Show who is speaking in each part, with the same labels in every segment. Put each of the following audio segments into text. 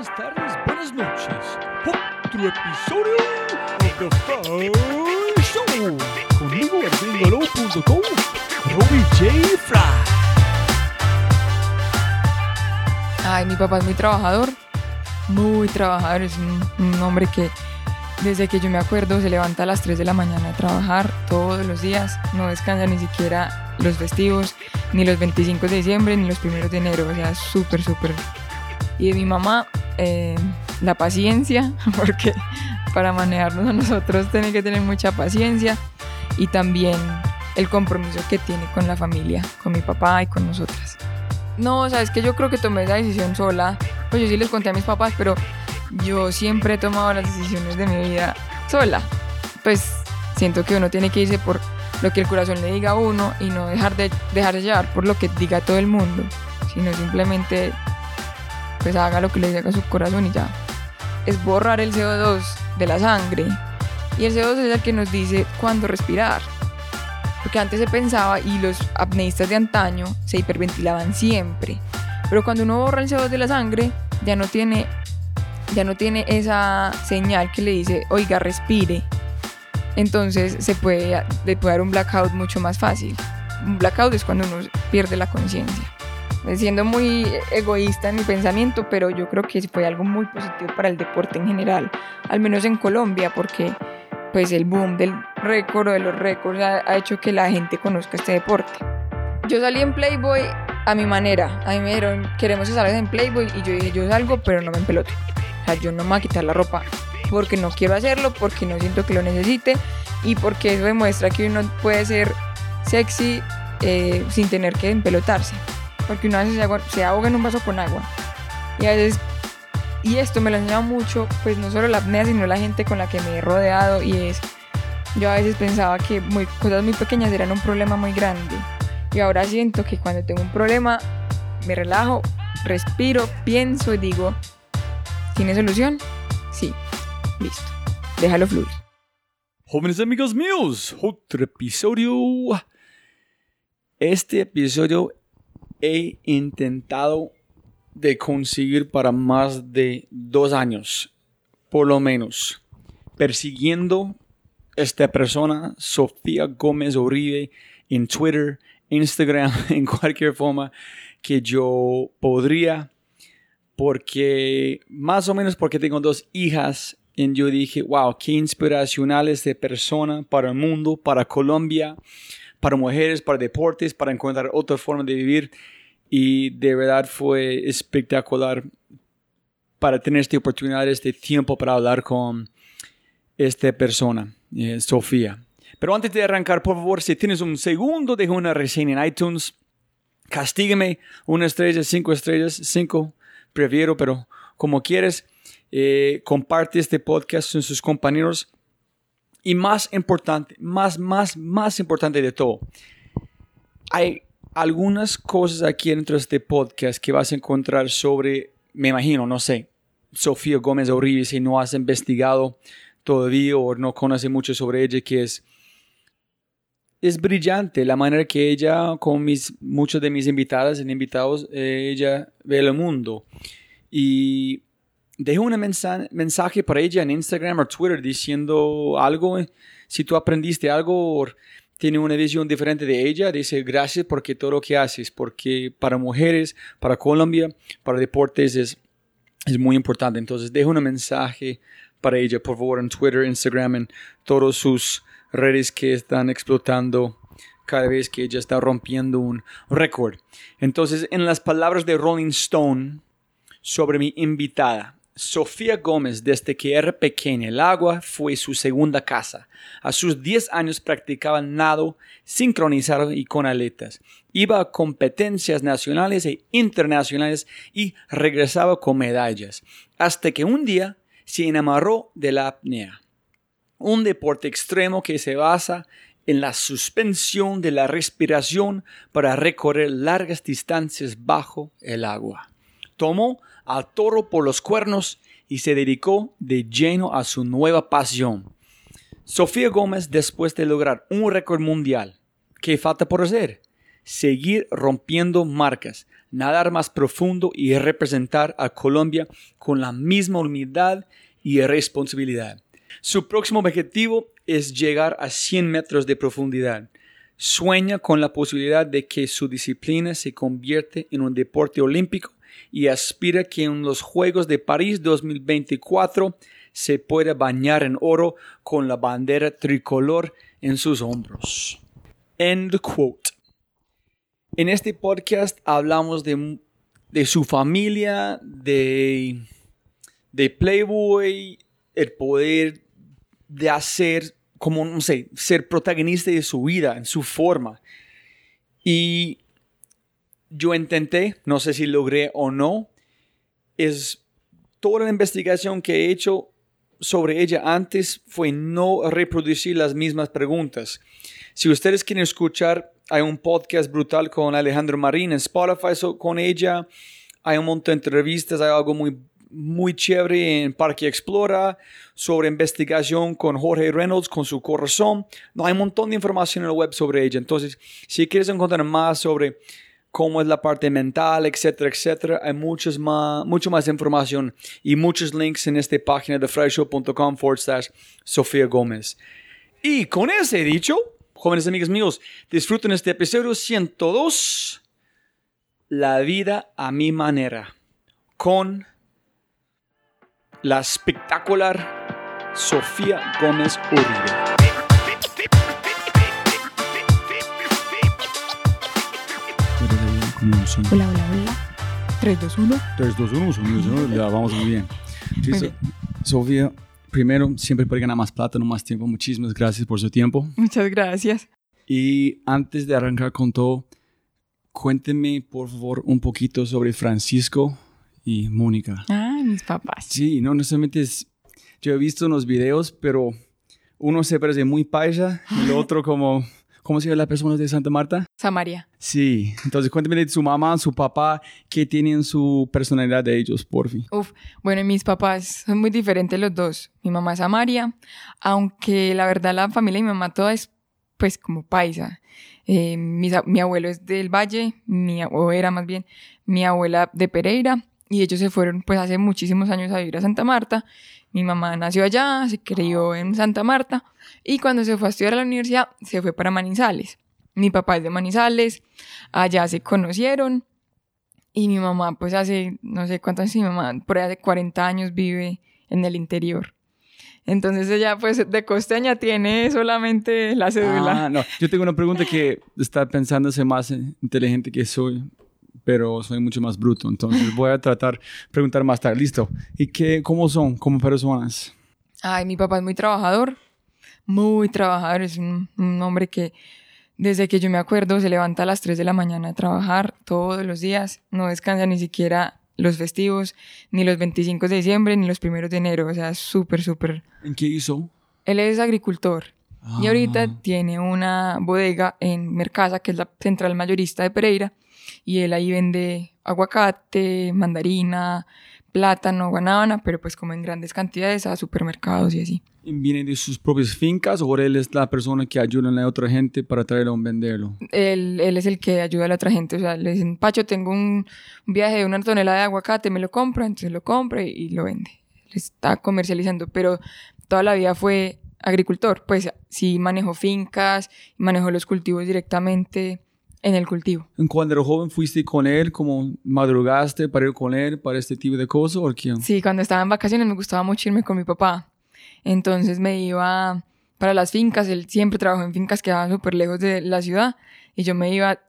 Speaker 1: buenas tardes, buenas noches. Otro episodio de The Fry Show. Conmigo en gringolo.com, Robbie J. Fry.
Speaker 2: Ay, mi papá es muy trabajador, muy trabajador, es un, un hombre que desde que yo me acuerdo se levanta a las 3 de la mañana a trabajar todos los días, no descansa ni siquiera los festivos, ni los 25 de diciembre, ni los primeros de enero, o sea, súper, súper. Y de mi mamá, eh, la paciencia, porque para manejarnos a nosotros tiene que tener mucha paciencia y también el compromiso que tiene con la familia, con mi papá y con nosotras. No, sabes que yo creo que tomé esa decisión sola. Pues yo sí les conté a mis papás, pero yo siempre he tomado las decisiones de mi vida sola. Pues siento que uno tiene que irse por lo que el corazón le diga a uno y no dejar de dejarse llevar por lo que diga todo el mundo, sino simplemente pues haga lo que le diga su corazón y ya. Es borrar el CO2 de la sangre. Y el CO2 es el que nos dice cuándo respirar. Porque antes se pensaba y los apneístas de antaño se hiperventilaban siempre. Pero cuando uno borra el CO2 de la sangre, ya no tiene, ya no tiene esa señal que le dice, oiga, respire. Entonces se puede, puede dar un blackout mucho más fácil. Un blackout es cuando uno pierde la conciencia. Siendo muy egoísta en mi pensamiento, pero yo creo que fue algo muy positivo para el deporte en general, al menos en Colombia, porque pues el boom del récord o de los récords ha, hecho que la gente conozca este deporte. Yo salí en Playboy a mi manera. A mí me dijeron, queremos que salgas en Playboy. Y yo dije, yo salgo, pero no me empeloto. O sea, yo no me voy a quitar la ropa porque no quiero hacerlo, porque no siento que lo necesite y porque eso demuestra que uno puede ser sexy eh, sin tener que empelotarse. Porque uno a veces se, ahoga en un vaso con agua. Y a veces, y esto me lo ha mucho, pues no solo la apnea, sino la gente con la que me he rodeado. Y es, yo a veces pensaba que muy, cosas muy pequeñas eran un problema muy grande. Y ahora siento que cuando tengo un problema, me relajo, respiro, pienso y digo, ¿tiene solución? Sí, listo, déjalo fluir.
Speaker 1: Jóvenes amigos míos, otro episodio. Este episodio he intentado de conseguir para más de dos años, por lo menos, persiguiendo esta persona, Sofía Gómez Uribe, en Twitter, Instagram, en cualquier forma que yo podría, porque más o menos porque tengo dos hijas y yo dije, wow, qué inspiracional esta persona para el mundo, para Colombia, para mujeres, para deportes, para encontrar otra forma de vivir. Y de verdad fue espectacular para tener esta oportunidad, este tiempo para hablar con esta persona, eh, Sofía. Pero antes de arrancar, por favor, si tienes un segundo, deja una reseña en iTunes. Castígame una estrella, cinco estrellas, cinco, prefiero, pero como quieres. Eh, comparte este podcast con sus compañeros. Y más importante, más, más, más importante de todo, hay algunas cosas aquí dentro de este podcast que vas a encontrar sobre, me imagino, no sé, Sofía Gómez Uribe, si no has investigado todavía o no conoces mucho sobre ella, que es, es brillante la manera que ella, con mis, muchos de mis invitadas y invitados, eh, ella ve el mundo. Y dejo un mensa- mensaje para ella en Instagram o Twitter diciendo algo. Si tú aprendiste algo o tiene una visión diferente de ella, dice gracias porque todo lo que haces, porque para mujeres, para Colombia, para deportes es, es muy importante. Entonces dejo un mensaje para ella, por favor, en Twitter, Instagram, en todas sus redes que están explotando cada vez que ella está rompiendo un récord. Entonces, en las palabras de Rolling Stone, sobre mi invitada. Sofía Gómez, desde que era pequeña, el agua fue su segunda casa. A sus 10 años practicaba nado sincronizado y con aletas. Iba a competencias nacionales e internacionales y regresaba con medallas. Hasta que un día se enamoró de la apnea. Un deporte extremo que se basa en la suspensión de la respiración para recorrer largas distancias bajo el agua tomó al toro por los cuernos y se dedicó de lleno a su nueva pasión. Sofía Gómez, después de lograr un récord mundial, ¿qué falta por hacer? Seguir rompiendo marcas. nadar más profundo y representar a Colombia con la misma humildad y responsabilidad. Su próximo objetivo es llegar a 100 metros de profundidad. Sueña con la posibilidad de que su disciplina se convierte en un deporte olímpico y aspira que en los Juegos de París 2024 se pueda bañar en oro con la bandera tricolor en sus hombros. End quote. En este podcast hablamos de, de su familia, de, de Playboy, el poder de hacer, como no sé, ser protagonista de su vida, en su forma. Y yo intenté, no sé si logré o no, es toda la investigación que he hecho sobre ella antes fue no reproducir las mismas preguntas. Si ustedes quieren escuchar, hay un podcast brutal con Alejandro Marín en Spotify con ella. Hay un montón de entrevistas, hay algo muy, muy chévere en Parque Explora sobre investigación con Jorge Reynolds, con su corazón. No, hay un montón de información en la web sobre ella. Entonces, si quieres encontrar más sobre cómo es la parte mental, etcétera, etcétera. Hay muchos más, mucho más información y muchos links en esta página de fryshow.com forward slash Sofía Gómez. Y con ese dicho, jóvenes amigos míos, disfruten este episodio 102, La vida a mi manera, con la espectacular Sofía Gómez Uribe.
Speaker 2: Hola, hola, hola. 3, 2, 1.
Speaker 1: 3, 2, 1, sonido, ya vamos muy bien. Sofía, primero, siempre puede ganar más plata, no más tiempo. Muchísimas gracias por su tiempo.
Speaker 2: Muchas gracias.
Speaker 1: Y antes de arrancar con todo, cuénteme, por favor, un poquito sobre Francisco y Mónica.
Speaker 2: Ah, mis papás.
Speaker 1: Sí, no necesariamente es... Yo he visto unos videos, pero uno se parece muy paisa y el otro como ¿Cómo se llama la persona de Santa Marta?
Speaker 2: Samaria.
Speaker 1: Sí, entonces cuéntame de su mamá, su papá, qué tienen su personalidad de ellos, por fin.
Speaker 2: Uf, bueno, mis papás son muy diferentes los dos. Mi mamá es Samaria, aunque la verdad la familia de mi mamá toda es pues como paisa. Eh, mi, mi, abuelo es del Valle, mi, o era más bien mi abuela de Pereira, y ellos se fueron pues hace muchísimos años a vivir a Santa Marta. Mi mamá nació allá, se crió en Santa Marta y cuando se fue a estudiar a la universidad se fue para Manizales. Mi papá es de Manizales, allá se conocieron y mi mamá pues hace, no sé cuántos años, mi mamá por ahí hace 40 años vive en el interior. Entonces ella pues de costeña tiene solamente la cédula.
Speaker 1: Ah, no, yo tengo una pregunta que está pensándose más inteligente que soy pero soy mucho más bruto. Entonces voy a tratar de preguntar más tarde. Listo. ¿Y qué, cómo son como personas?
Speaker 2: Ay, mi papá es muy trabajador, muy trabajador. Es un, hombre que desde que yo me acuerdo se levanta a las 3 de la mañana a trabajar todos los días. No descansa ni siquiera los festivos, ni los 25 de diciembre, ni los primeros de enero. O sea, súper, súper.
Speaker 1: ¿En qué hizo?
Speaker 2: Él es agricultor. Y ahorita ah. tiene una bodega en Mercasa, que es la central mayorista de Pereira, y él ahí vende aguacate, mandarina, plátano, guanábana, pero pues como en grandes cantidades a supermercados y así.
Speaker 1: ¿Viene de sus propias fincas o él es la persona que ayuda a la otra gente para traerlo a venderlo?
Speaker 2: Él, él, es el que ayuda a la otra gente. O sea, le dicen, Pacho, tengo un, viaje de una tonelada de aguacate, me lo compra, entonces lo compra y, lo vende. Le está comercializando, pero toda la vida fue agricultor. Pues sí manejó fincas, manejó los cultivos directamente en el cultivo.
Speaker 1: Cuando era joven fuiste con él, como madrugaste para ir con él para este tipo de cosas o quién?
Speaker 2: Sí, cuando estaba en vacaciones me gustaba mucho irme con mi papá. Entonces me iba para las fincas, él siempre trabajó en fincas que estaban súper lejos de la ciudad y yo me iba,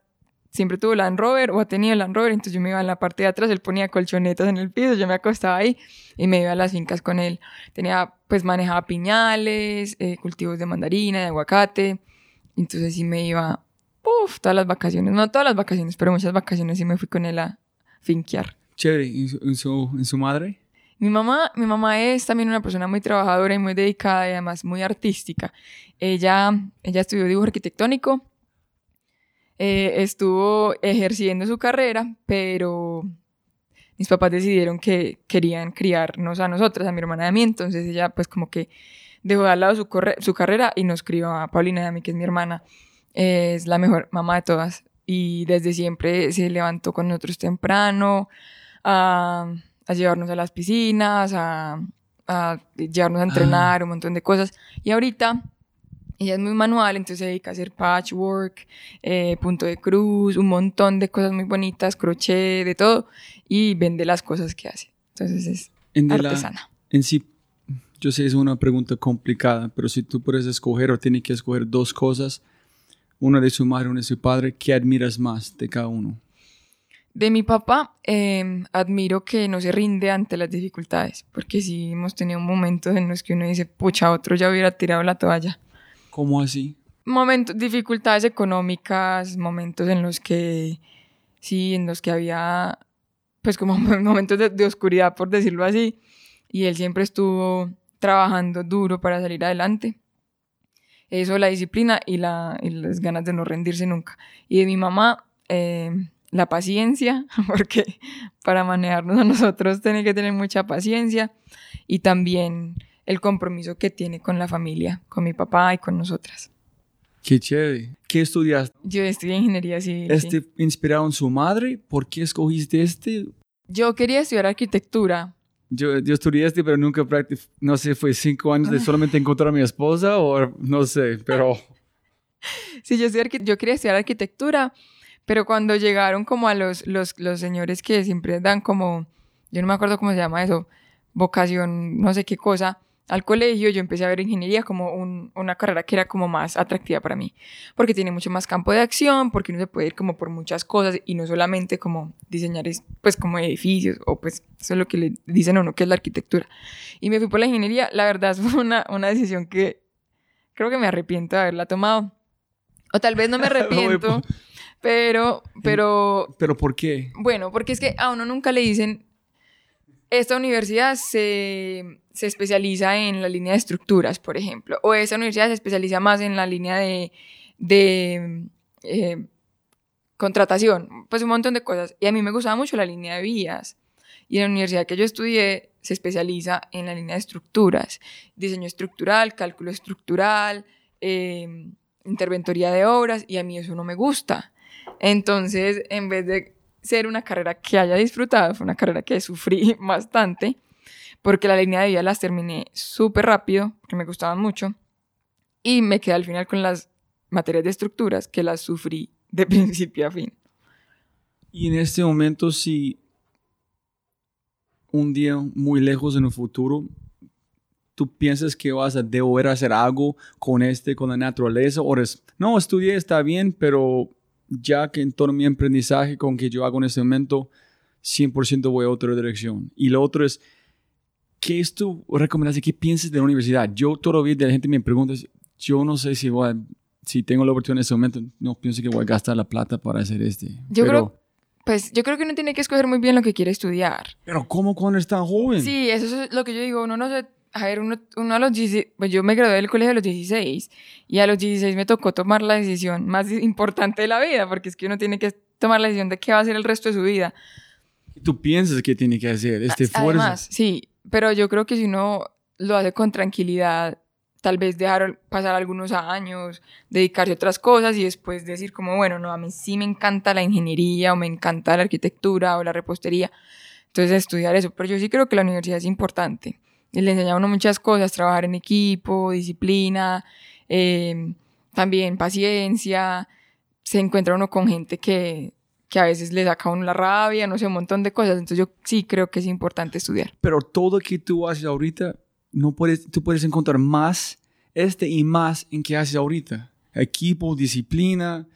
Speaker 2: siempre tuvo Land Rover o tenía Land Rover, entonces yo me iba en la parte de atrás, él ponía colchonetas en el piso, yo me acostaba ahí y me iba a las fincas con él. Tenía, pues manejaba piñales, eh, cultivos de mandarina, de aguacate, entonces sí me iba Uf, todas las vacaciones, no todas las vacaciones, pero muchas vacaciones sí me fui con él a finquear.
Speaker 1: Chévere, ¿y en su, en su madre?
Speaker 2: Mi mamá, mi mamá es también una persona muy trabajadora y muy dedicada y además muy artística. Ella, ella estudió dibujo arquitectónico, eh, estuvo ejerciendo su carrera, pero mis papás decidieron que querían criarnos a nosotras, a mi hermana y a mí, entonces ella pues como que dejó de lado su, su carrera y nos crió a Paulina y a mí, que es mi hermana es la mejor mamá de todas. y desde siempre se levantó con nosotros temprano a, a llevarnos a las piscinas, a, a llevarnos a entrenar, un montón de cosas. Y ahorita ella es muy manual, entonces se dedica a hacer patchwork, eh, punto de cruz, un montón de cosas muy bonitas, crochet, de todo, y vende las cosas que hace. Entonces es
Speaker 1: En de la-
Speaker 2: artesana.
Speaker 1: en sí, yo sé es una pregunta complicada, pero si tú puedes escoger o tienes que escoger dos cosas, una de su madre y una de su padre, ¿qué admiras más de cada uno?
Speaker 2: De mi papá, eh, admiro que no se rinde ante las dificultades, porque sí hemos tenido momentos en los que uno dice, pucha, otro ya hubiera tirado la toalla.
Speaker 1: ¿Cómo así?
Speaker 2: Momentos, dificultades económicas, momentos en los que, sí, en los que había, pues como momentos de, de oscuridad, por decirlo así, y él siempre estuvo trabajando duro para salir adelante. Eso, la disciplina y, la, y las ganas de no rendirse nunca. Y de mi mamá, eh, la paciencia, porque para manejarnos a nosotros tiene que tener mucha paciencia y también el compromiso que tiene con la familia, con mi papá y con nosotras.
Speaker 1: Qué chévere. ¿Qué estudiaste?
Speaker 2: Yo estudié ingeniería civil. sí.
Speaker 1: ¿Este inspirado en su madre? ¿Por qué escogiste este?
Speaker 2: Yo quería estudiar arquitectura.
Speaker 1: Yo, yo estudié este, pero nunca practiqué. No sé, fue cinco años de solamente encontrar a mi esposa o no sé, pero
Speaker 2: Sí, yo, arqui- yo quería estudiar arquitectura, pero cuando llegaron como a los, los, los señores que siempre dan como, yo no me acuerdo cómo se llama eso, vocación, no sé qué cosa, al colegio yo empecé a ver ingeniería como un- una carrera que era como más atractiva para mí, porque tiene mucho más campo de acción, porque uno se puede ir como por muchas cosas y no solamente como diseñar es- pues como edificios o pues eso es lo que le dicen a uno que es la arquitectura. Y me fui por la ingeniería, la verdad fue una, una decisión que creo que me arrepiento de haberla tomado. O tal vez no me arrepiento, pero, pero
Speaker 1: ¿pero por qué?
Speaker 2: bueno, porque es que a uno nunca le dicen, esta universidad se, se especializa en la línea de estructuras, por ejemplo, o esta universidad se especializa más en la línea de, de eh, contratación, pues un montón de cosas. Y a mí me gustaba mucho la línea de vías. Y en la universidad que yo estudié se especializa en la línea de estructuras, diseño estructural, cálculo estructural, eh, interventoría de obras, y a mí eso no me gusta. Entonces, en vez de ser una carrera que haya disfrutado, fue una carrera que sufrí bastante, porque la línea de vida las terminé súper rápido, que me gustaban mucho, y me quedé al final con las materias de estructuras que las sufrí de principio a fin.
Speaker 1: Y en este momento, si un día muy lejos en el futuro, tú piensas que vas a deber hacer algo con este, con la naturaleza, o eres, no, estudié, está bien, pero ya que en todo mi aprendizaje con que yo hago en este momento, 100% voy a otra dirección. Y lo otro es, ¿qué es tu recomendación? ¿Qué piensas de la universidad? Yo todavía de la gente me pregunta, yo no sé si voy a- si tengo la oportunidad en este momento, no pienso que voy a gastar la plata para hacer este.
Speaker 2: Yo
Speaker 1: pero,
Speaker 2: creo- Pues yo creo que uno tiene que escoger muy bien lo que quiere estudiar.
Speaker 1: pero ¿cómo cuando es tan joven?
Speaker 2: Sí, eso es lo que yo digo. Uno no se. A ver, uno, uno a los 16. Pues yo me gradué del colegio a los 16. Y a los 16 me tocó tomar la decisión más importante de la vida. Porque es que uno tiene que tomar la decisión de qué va a hacer el resto de su vida.
Speaker 1: Tú piensas que tiene que hacer este fuerza.
Speaker 2: Además, sí. Pero yo creo que si uno lo hace con tranquilidad, tal vez dejar pasar algunos años, dedicarse a otras cosas y después decir como, bueno, no, a mí sí me encanta la ingeniería o me encanta la arquitectura o la repostería. Entonces estudiar eso. Pero yo sí creo que la universidad es importante. Y le enseña a uno muchas cosas, trabajar en equipo, disciplina, eh, también paciencia. Se encuentra uno con gente que, que a veces le saca a uno la rabia, no sé, un montón de cosas. Entonces yo sí creo que es importante estudiar.
Speaker 1: Pero todo que tú haces ahorita, no puedes, tú puedes encontrar más, este y más en que haces ahorita. Equipo, disciplina,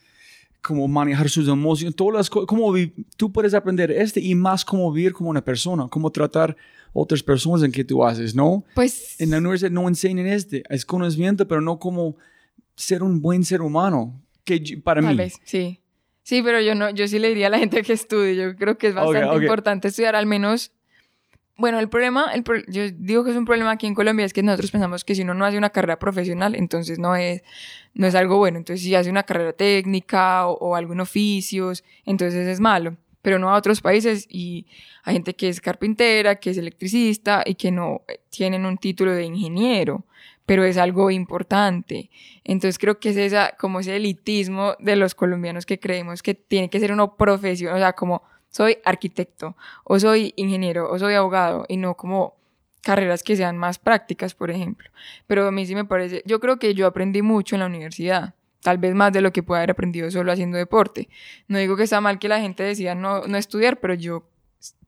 Speaker 1: cómo manejar sus emociones, todas las cosas, cómo tú puedes aprender este y más cómo vivir como una persona, cómo tratar otras personas en que tú haces, ¿no?
Speaker 2: Pues
Speaker 1: En la universidad no enseñan este, es conocimiento, pero no como ser un buen ser humano, que yo- para
Speaker 2: tal
Speaker 1: mí.
Speaker 2: vez, sí. Sí, pero yo no, yo sí le diría a la gente que estudie. Yo creo que es bastante
Speaker 1: ok.
Speaker 2: importante estudiar al menos. Bueno, el problema, el pro- yo digo que es un problema aquí en Colombia, es que nosotros pensamos que si uno no hace una carrera profesional, entonces no es, no es algo bueno. Entonces, si hace una carrera técnica o, algún oficios, entonces es malo. Pero no a otros países y hay gente que es carpintera, que es electricista y que no eh, tienen un título de ingeniero, pero es algo importante. Entonces creo que es esa, como ese elitismo de los colombianos que creemos que tiene que ser una profesión, o sea, como soy arquitecto, o soy ingeniero, o soy abogado, y no como carreras que sean más prácticas, por ejemplo. Pero a mí sí me parece, yo creo que yo aprendí mucho en la universidad, tal vez más de lo que pueda haber aprendido solo haciendo deporte. No digo que está mal que la gente decida no, no estudiar, pero yo, o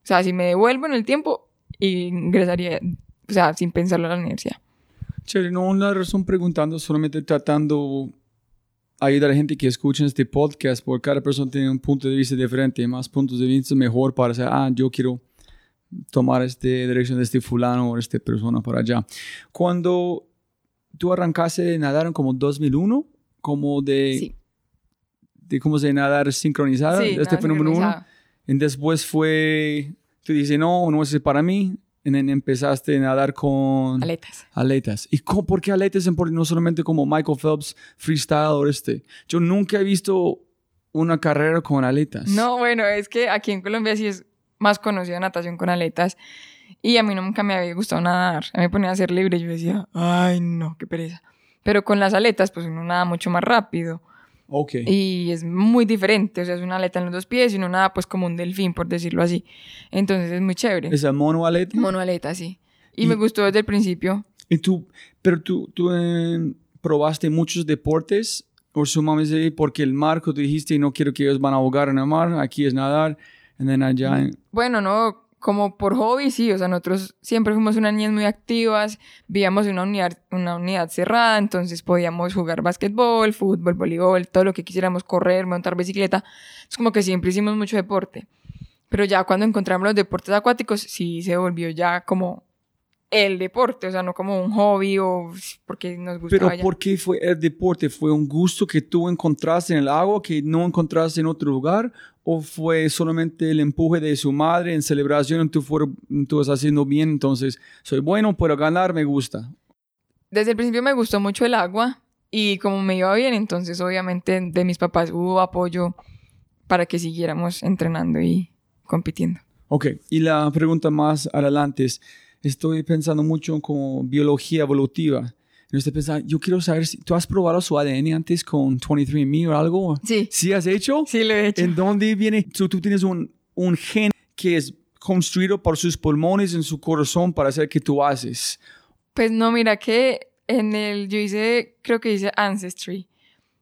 Speaker 2: sea, si me devuelvo en el tiempo, ingresaría, o sea, sin pensarlo a la universidad.
Speaker 1: No la razón preguntando, solamente tratando ayudar a gente que escucha este podcast, porque cada persona tiene un punto de vista diferente, más puntos de vista mejor para decir, ah, yo quiero tomar esta dirección de este fulano o esta persona para allá. Cuando tú arrancaste de nadar en como 2001, como de,
Speaker 2: Sí.
Speaker 1: de cómo se nadar sincronizada,
Speaker 2: Sí,
Speaker 1: este
Speaker 2: nada
Speaker 1: fenómeno uno,
Speaker 2: sincronizado.
Speaker 1: y después fue, tú dices, no, no es para mí, empezaste a nadar con
Speaker 2: Aletas.
Speaker 1: aletas. ¿Y cómo, por qué aletas? en No solamente como Michael Phelps, freestyle o este. Yo nunca he visto una carrera con aletas.
Speaker 2: No, bueno, es que aquí en Colombia sí es más conocida natación con aletas. Y a mí nunca me había gustado nadar. A mí me ponía a ser libre y yo decía, ay, no, qué pereza. Pero con las aletas, pues uno nada mucho más rápido.
Speaker 1: Ok.
Speaker 2: Y es muy diferente. O sea, es una aleta en los dos pies y uno nada pues como un delfín, por decirlo así. Entonces es muy chévere.
Speaker 1: ¿Es el mono aleta?
Speaker 2: Monoaleta, sí. Y,
Speaker 1: Y-
Speaker 2: me gustó desde el principio.
Speaker 1: ¿Y tú, pero tú, tú eh, probaste muchos deportes o sumamente porque el marco tú dijiste no quiero que ellos van a ahogar en el mar, aquí es nadar, y then allá. en-
Speaker 2: Bueno, no, como por hobby, sí. O sea, nosotros siempre fuimos unas niñas muy activas, vivíamos en una unidad, una unidad cerrada, entonces podíamos jugar básquetbol, fútbol, voleibol, todo lo que quisiéramos, correr, montar bicicleta. Es como que siempre hicimos mucho deporte. Pero ya cuando encontramos los deportes acuáticos, sí se volvió ya como el deporte, o sea, no como un hobby o porque nos gustaba
Speaker 1: Pero
Speaker 2: ya.
Speaker 1: ¿por qué fue el deporte? ¿Fue un gusto que tú encontraste en el agua que no encontraste en otro lugar? ¿O fue solamente el empuje de su madre en celebración? Tú, fueron, tú estás haciendo bien, entonces soy bueno, puedo ganar, me gusta.
Speaker 2: Desde el principio me gustó mucho el agua y como me iba bien, entonces obviamente de mis papás hubo apoyo para que siguiéramos entrenando y compitiendo.
Speaker 1: Ok, y la pregunta más adelante es, estoy pensando mucho como biología evolutiva. Y estoy pensando, yo quiero saber si tú has probado su ADN antes con 23andMe o algo.
Speaker 2: Sí,
Speaker 1: ¿Sí has hecho?
Speaker 2: sí lo he hecho.
Speaker 1: ¿En dónde viene? So, tú tienes un, un gen que es construido por sus pulmones en su corazón para hacer que tú haces.
Speaker 2: Pues no, mira que en el, yo hice, creo que hice Ancestry.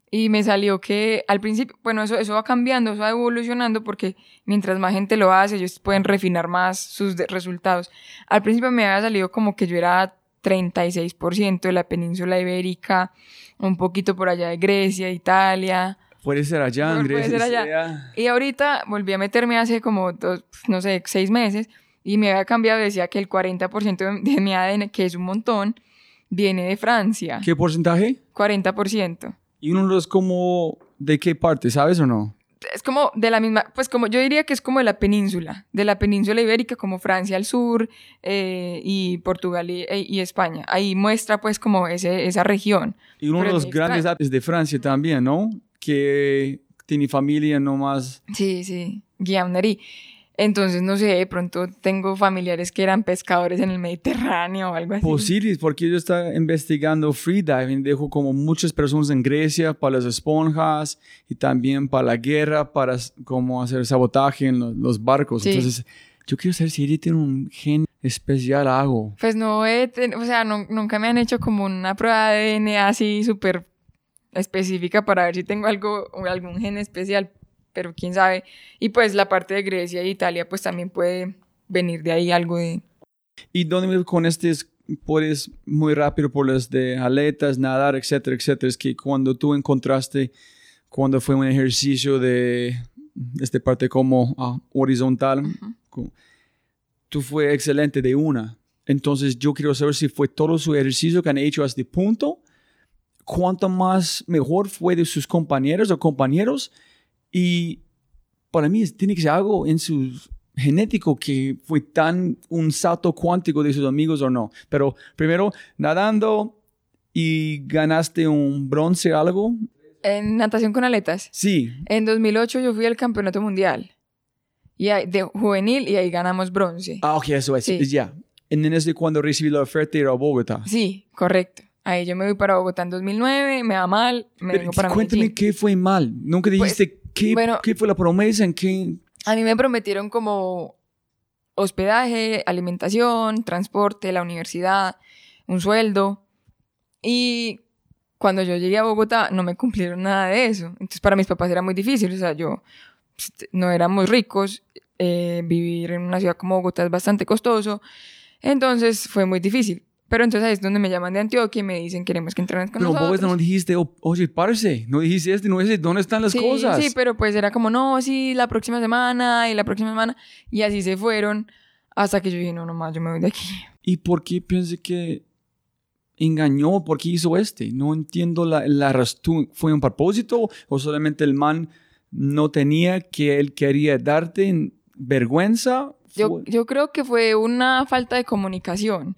Speaker 2: Y me salió que al principio, bueno, eso, eso va cambiando, eso va evolucionando porque mientras más gente lo hace, ellos pueden refinar más sus resultados. Al principio me había salido como que yo era 36% de la península ibérica, un poquito por allá de Grecia, Italia.
Speaker 1: Puede ser allá,
Speaker 2: Puede
Speaker 1: Andrés.
Speaker 2: ser allá.
Speaker 1: sea-
Speaker 2: Y ahorita volví a meterme hace como, dos, no sé, seis meses y me había cambiado, decía que el 40% de, de mi ADN, que es un montón, viene de Francia.
Speaker 1: ¿Qué porcentaje?
Speaker 2: 40%.
Speaker 1: Y uno es como, ¿de qué parte? ¿Sabes o no?
Speaker 2: Es como de la misma, pues como yo diría que es como de la península, de la península ibérica, como Francia al sur eh, y Portugal y, e- y España. Ahí muestra pues como ese, esa región.
Speaker 1: Y uno
Speaker 2: Pero
Speaker 1: de los grandes artes de Francia también, ¿no? Que tiene familia nomás.
Speaker 2: Sí, sí, Guillaume Entonces, no sé, de pronto tengo familiares que eran pescadores en el Mediterráneo o algo así.
Speaker 1: Posibles, porque yo estaba investigando freediving, dejo como muchas personas en Grecia para las esponjas y también para la guerra, para como hacer sabotaje en lo- los, barcos.
Speaker 2: Sí.
Speaker 1: Entonces, yo quiero saber si ella tiene un gen especial algo.
Speaker 2: Pues no o sea, no- nunca me han hecho como una prueba de ADN así súper específica para ver si tengo algo, o algún gen especial, pero quién sabe. Y pues la parte de Grecia e Italia, pues también puede venir de ahí algo de...
Speaker 1: Y donde con este es- puedes muy rápido por las de aletas, nadar, etcétera, etcétera. Es que cuando tú encontraste, cuando fue un ejercicio de esta parte como ah, horizontal, co- tú fue excelente de una. Entonces yo quiero saber si fue todo su ejercicio que han hecho hasta este punto, cuánto más mejor fue de sus compañeros o compañeros. Y para mí tiene que ser algo en su genético que fue tan un salto cuántico de sus amigos o no. Pero primero, nadando y ganaste un bronce algo.
Speaker 2: En natación con aletas.
Speaker 1: Sí.
Speaker 2: En 2008 yo fui al campeonato mundial. Y ahí- de juvenil y ahí ganamos bronce.
Speaker 1: Ah, ok, eso es.
Speaker 2: Sí.
Speaker 1: ya. En ese cuando recibí la oferta era a Bogotá.
Speaker 2: Sí, correcto. Ahí yo me voy para Bogotá en 2009, me va mal, me
Speaker 1: Pero
Speaker 2: vengo para
Speaker 1: cuéntame
Speaker 2: Medellín.
Speaker 1: qué fue mal. Nunca
Speaker 2: Pues,
Speaker 1: dijiste qué,
Speaker 2: bueno-
Speaker 1: qué fue la promesa, en qué...
Speaker 2: A mí me prometieron como hospedaje, alimentación, transporte, la universidad, un sueldo. Y cuando yo llegué a Bogotá no me cumplieron nada de eso. Entonces para mis papás era muy difícil. O sea, yo pues, no éramos ricos. eh, vivir en una ciudad como Bogotá es bastante costoso. Entonces fue muy difícil. Pero entonces ahí es donde me llaman de Antioquia y me dicen queremos que entrenes con
Speaker 1: Pero vos
Speaker 2: nosotros.
Speaker 1: no dijiste, "Oh, oye, parce, no dijiste esto, no dijiste, ¿dónde están las
Speaker 2: sí,
Speaker 1: cosas?
Speaker 2: Sí, pero pues era como, no, sí, la próxima semana y la próxima semana. Y así se fueron hasta que yo dije, no, no más, yo me voy de aquí.
Speaker 1: ¿Y por qué piensa que engañó? ¿Por qué hizo este? No entiendo la, la razón. ¿Fue un propósito o solamente el man no tenía que él quería darte en vergüenza?
Speaker 2: Yo, yo creo que fue una falta de comunicación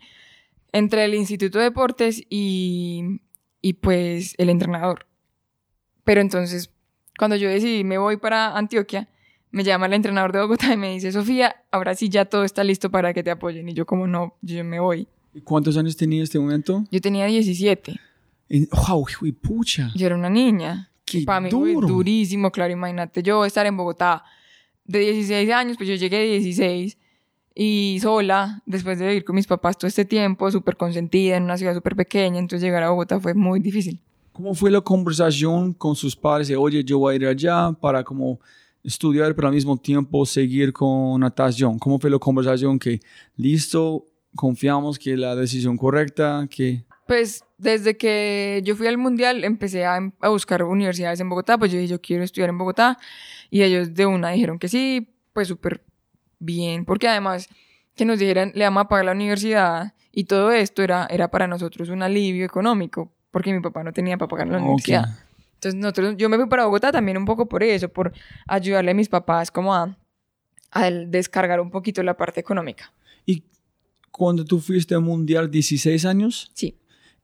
Speaker 2: entre el Instituto de Deportes y, y pues el entrenador. Pero entonces, cuando yo decidí me voy para Antioquia, me llama el entrenador de Bogotá y me dice, Sofía, ahora sí ya todo está listo para que te apoyen. Y yo como no, yo me voy.
Speaker 1: ¿Cuántos años tenía en este momento?
Speaker 2: Yo tenía 17,
Speaker 1: En- ¡Wow, hijo pucha!
Speaker 2: yo era una niña.
Speaker 1: ¡Qué
Speaker 2: Para mí fue
Speaker 1: duro!
Speaker 2: durísimo, claro, imagínate yo estar en Bogotá de 16 años, pues yo llegué de 16 y sola, después de vivir con mis papás todo este tiempo, súper consentida en una ciudad súper pequeña, entonces llegar a Bogotá fue muy difícil.
Speaker 1: ¿Cómo fue la conversación con sus padres? De, Oye, yo voy a ir allá para como estudiar, pero al mismo tiempo seguir con natación. ¿Cómo fue la conversación que, listo, confiamos que la decisión correcta, que...
Speaker 2: Pues desde que yo fui al mundial empecé a, a buscar universidades en Bogotá, pues yo dije yo quiero estudiar en Bogotá y ellos de una dijeron que sí, pues súper bien, porque además que nos dijeran le vamos a pagar la universidad y todo esto era, era para nosotros un alivio económico, porque mi papá no tenía para pagar la
Speaker 1: Ok.
Speaker 2: universidad. Entonces nosotros, yo me fui para Bogotá también un poco por eso, por ayudarle a mis papás como a, a descargar un poquito la parte económica.
Speaker 1: ¿Y cuando tú fuiste al Mundial 16 años?
Speaker 2: Sí,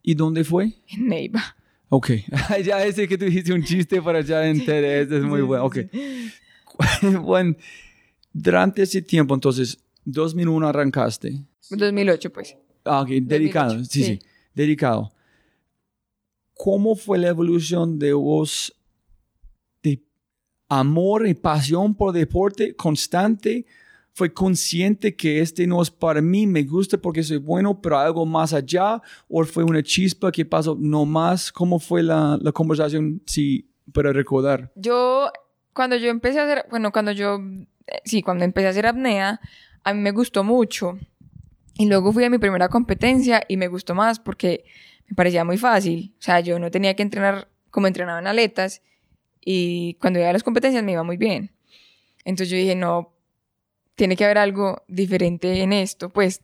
Speaker 1: ¿Y dónde fue?
Speaker 2: en Neiva.
Speaker 1: Ok, ya ese que tú dijiste un chiste para allá en TED, este es muy bueno. Ok, bueno, durante ese tiempo, entonces, 2001 arrancaste.
Speaker 2: 2008 pues.
Speaker 1: Ah, ok, dedicado,
Speaker 2: 2008,
Speaker 1: sí, sí,
Speaker 2: sí.
Speaker 1: dedicado. ¿Cómo fue la evolución de vos de amor y pasión por deporte constante? ¿Fue consciente que este no es para mí, me gusta porque soy bueno, pero algo más allá? ¿O fue una chispa que pasó no más? ¿Cómo fue la, la conversación, sí, para recordar?
Speaker 2: Yo, cuando yo empecé a hacer, bueno, cuando yo, sí, cuando empecé a hacer apnea, a mí me gustó mucho. Y luego fui a mi primera competencia y me gustó más porque me parecía muy fácil. O sea, yo no tenía que entrenar como entrenaban aletas y cuando iba a las competencias me iba muy bien. Entonces yo dije, no, tiene que haber algo diferente en esto. Pues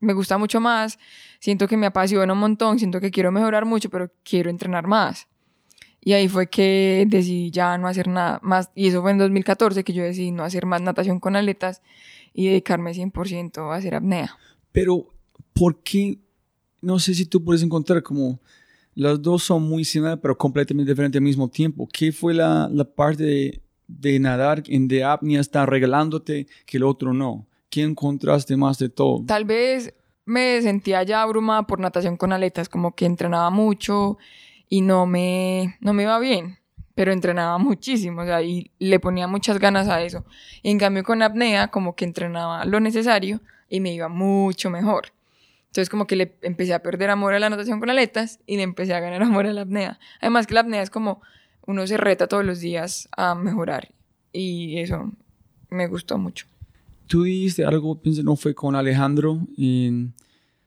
Speaker 2: me gusta mucho más, siento que me apasiona un montón, siento que quiero mejorar mucho, pero quiero entrenar más. Y ahí fue que decidí ya no hacer nada más. Y eso fue en 2014 que yo decidí no hacer más natación con aletas y dedicarme 100% a hacer apnea.
Speaker 1: Pero, ¿por qué? No sé si tú puedes encontrar como las dos son muy similares, pero completamente diferentes al mismo tiempo. ¿Qué fue la, la parte de, de nadar en de apnea está regalándote que el otro no? ¿Qué encontraste más de todo?
Speaker 2: Tal vez me sentía ya abrumada por natación con aletas, como que entrenaba mucho y no me, no me iba bien, pero entrenaba muchísimo, o sea, y le ponía muchas ganas a eso. En cambio con apnea, como que entrenaba lo necesario y me iba mucho mejor. Entonces como que le empecé a perder amor a la natación con aletas y le empecé a ganar amor a la apnea. Además que la apnea es como uno se reta todos los días a mejorar y eso me gustó mucho.
Speaker 1: Tú dijiste algo, no fue con Alejandro,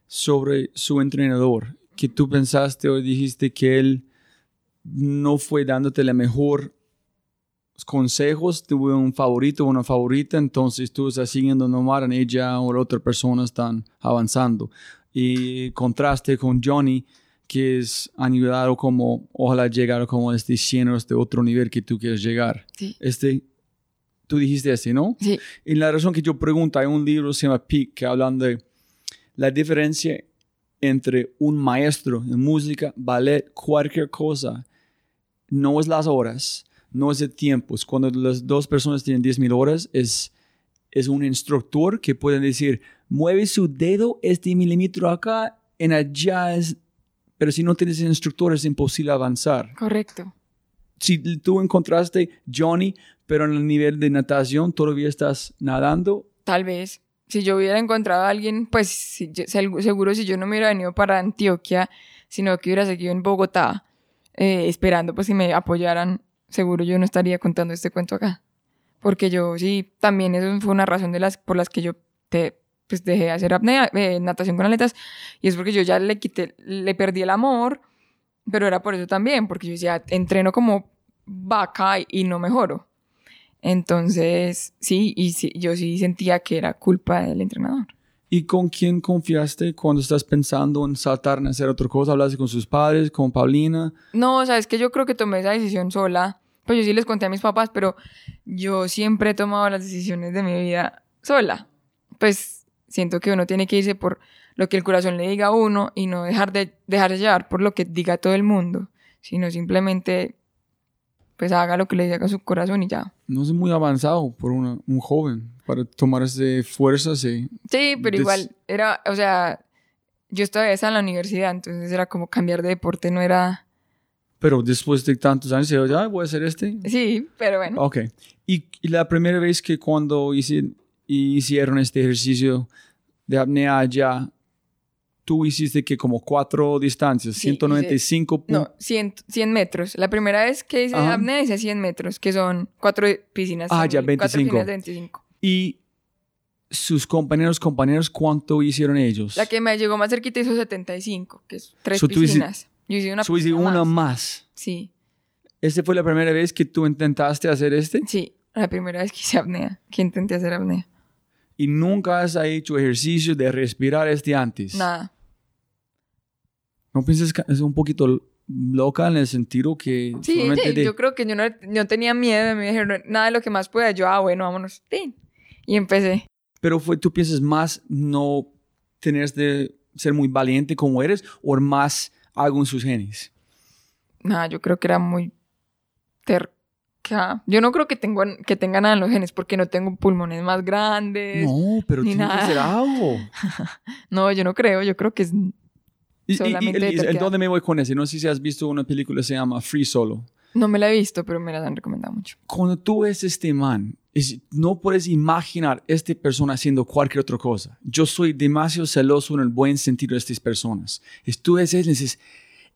Speaker 1: sobre su entrenador, que tú pensaste o dijiste que él no fue dándote la mejor consejos, tuve un favorito o una favorita, entonces tú estás siguiendo nomás en ella o la otra persona están avanzando. Y contraste con Johnny, que es ayudado como, ojalá llegar como este 100 o este otro nivel que tú quieres llegar.
Speaker 2: Sí.
Speaker 1: Este, tú dijiste este, ¿no?
Speaker 2: Sí,
Speaker 1: Y la razón que yo pregunto, hay un libro que se llama Peak que hablan de la diferencia entre un maestro en música, ballet, cualquier cosa. No es las horas, no es el tiempo. Es cuando las dos personas tienen 10.000 horas, es, es un instructor que puede decir, mueve su dedo este milímetro acá, en allá es pero si no tienes instructor es imposible avanzar.
Speaker 2: Correcto.
Speaker 1: Si tú encontraste Johnny, pero en el nivel de natación todavía estás nadando.
Speaker 2: Tal vez. Si yo hubiera encontrado a alguien, pues seguro si yo no me hubiera venido para Antioquia, sino que hubiera seguido en Bogotá, eh, esperando pues si me apoyaran, seguro yo no estaría contando este cuento acá. Porque yo sí, también eso fue una razón de las por las que yo te, pues dejé de hacer apnea, eh, natación con aletas, y es porque yo ya le quité, le perdí el amor, pero era por eso también, porque yo decía, entreno como vaca y no mejoro. Entonces, sí, y sí, yo sí sentía que era culpa del entrenador.
Speaker 1: ¿Y con quién confiaste cuando estás pensando en saltar en hacer otra cosa? ¿Hablaste con sus padres, con Paulina?
Speaker 2: No, o sea, es que yo creo que tomé esa decisión sola. Pues yo sí les conté a mis papás, pero yo siempre he tomado las decisiones de mi vida sola. Pues siento que uno tiene que irse por lo que el corazón le diga a uno y no dejar de, dejarse llevar por lo que diga todo el mundo, sino simplemente pues haga lo que le diga a su corazón y ya.
Speaker 1: No es muy avanzado por un joven para tomar ese fuerza, sí.
Speaker 2: Sí, pero igual era, o sea, yo estaba en la universidad, entonces era como cambiar de deporte, no era...
Speaker 1: Pero después de tantos años, ya voy a hacer este.
Speaker 2: Sí, pero bueno.
Speaker 1: Ok. Y, y la primera vez que cuando hice y hicieron este ejercicio de apnea ya, tú hiciste que como cuatro distancias, 195
Speaker 2: No, 100, 100, metros. La primera vez que hice apnea hice 100 metros, que son cuatro piscinas.
Speaker 1: Ah, ya, 25. 25. Y sus compañeros, compañeros, ¿cuánto hicieron ellos?
Speaker 2: La que me llegó más cerquita hizo 75, que es tres piscinas.
Speaker 1: Yo hice una, piscina una más.
Speaker 2: Sí.
Speaker 1: ¿Esta fue la primera vez que tú intentaste hacer este?
Speaker 2: Sí, la primera vez que hice apnea, que intenté hacer apnea
Speaker 1: y nunca has hecho ejercicio de respirar este antes.
Speaker 2: Nada.
Speaker 1: ¿No piensas que es un poquito loca en el sentido que...
Speaker 2: Sí, yo creo que yo no, tenía miedo, me dijeron, nada de lo que más pueda, yo, ah, bueno, vámonos, y empecé.
Speaker 1: Pero fue, tú piensas más no tener de ser muy valiente como eres o más algo en sus genes?
Speaker 2: Nada, yo creo que era muy terco yo no creo que, tengo, que tenga nada en los genes porque no tengo pulmones más grandes.
Speaker 1: No, pero tiene que ser algo.
Speaker 2: no, yo no creo. Yo creo que es solamente.
Speaker 1: Y, ¿Dónde me voy con ese? No sé si has visto una película que se llama Free Solo.
Speaker 2: No me la he visto, pero me la han recomendado mucho.
Speaker 1: Cuando tú ves este man, no puedes imaginar esta persona haciendo cualquier otra cosa. Yo soy demasiado celoso en el buen sentido de estas personas. Tú ves él dices,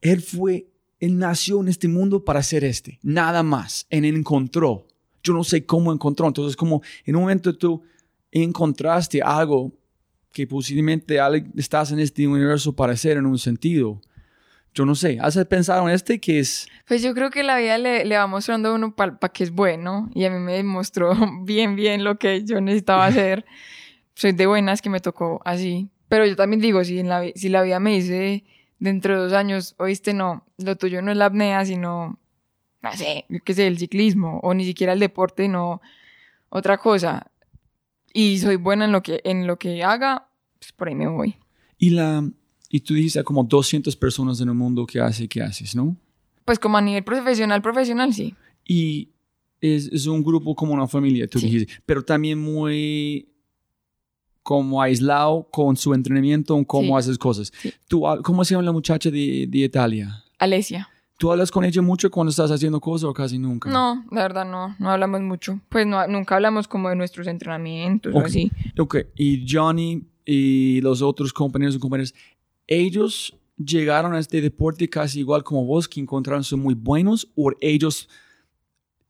Speaker 1: él fue él nació en este mundo para ser este, nada más. Él encontró. Yo no sé cómo encontró. Entonces, como en un momento tú encontraste algo que posiblemente estás en este universo para ser en un sentido. Yo no sé, ¿has pensado en este que es?
Speaker 2: Pues yo creo que la vida le, le va mostrando a uno para que es bueno y a mí me mostró bien, bien lo que yo necesitaba hacer. Soy de buenas que me tocó así. Pero yo también digo, si, en la, si la vida me dice dentro de dos años, oíste, no, lo tuyo no es la apnea, sino, no sé, qué sé, el ciclismo, o ni siquiera el deporte, no, otra cosa. Y soy buena en lo que, en lo que haga, pues por ahí me voy.
Speaker 1: Y la, y tú dijiste como 200 personas en el mundo que hace, que haces, ¿no?
Speaker 2: Pues como a nivel profesional, profesional, sí.
Speaker 1: Y es, es un grupo como una familia, tú dijiste, pero también muy como aislado con su entrenamiento, cómo haces cosas. ¿Tú, ¿Cómo se llama la muchacha de, de, Italia?
Speaker 2: Alesia.
Speaker 1: ¿Tú hablas con ella mucho cuando estás haciendo cosas o casi nunca?
Speaker 2: No, la verdad no, no hablamos mucho. Pues no, nunca hablamos como de nuestros entrenamientos o así.
Speaker 1: Ok, y Johnny y los otros compañeros y compañeras, ellos llegaron a este deporte casi igual como vos, que encontraron ser muy buenos, o ellos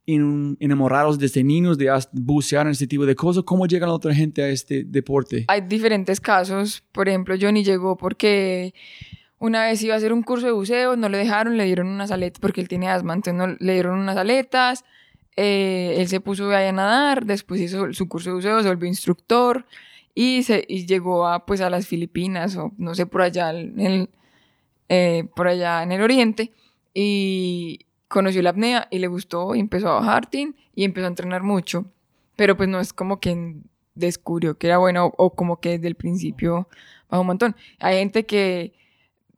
Speaker 1: enamorados desde niños de bucear en este tipo de cosas? ¿Cómo llega la otra gente a este deporte?
Speaker 2: Hay diferentes casos. Por ejemplo, Johnny llegó porque una vez iba a hacer un curso de buceo, no le dejaron, le dieron unas aletas porque él tiene asma, entonces no, le dieron unas aletas. Eh, él se puso a nadar, después hizo su curso de buceo, se volvió instructor y, se, y llegó a, pues, a las Filipinas o no sé, por allá en el, eh, por allá en el oriente. Y, conoció la apnea y le gustó y empezó a bajar y empezó a entrenar mucho. Pero pues no es como que descubrió que era bueno o, como que desde el principio bajó un montón. Hay gente que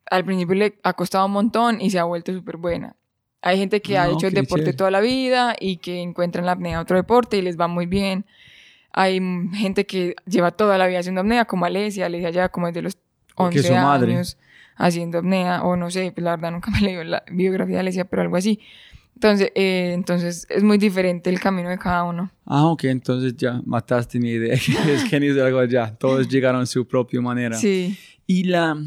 Speaker 2: al principio le ha costado un montón y se ha vuelto súper buena. Hay gente que ha hecho el deporte toda la vida y que encuentra en la apnea otro deporte y les va muy bien. Hay gente que lleva toda la vida haciendo apnea, como Alesia. Alesia ya como desde los 11
Speaker 1: su madre.
Speaker 2: Haciendo apnea, o no sé, pues la verdad nunca me leí la biografía de Alesia, pero algo así. Entonces, eh, entonces es muy diferente el camino de cada uno.
Speaker 1: Ah, ok, entonces ya mataste mi idea. es que ni de algo ya. Todos llegaron a su propia manera.
Speaker 2: Sí.
Speaker 1: Y la.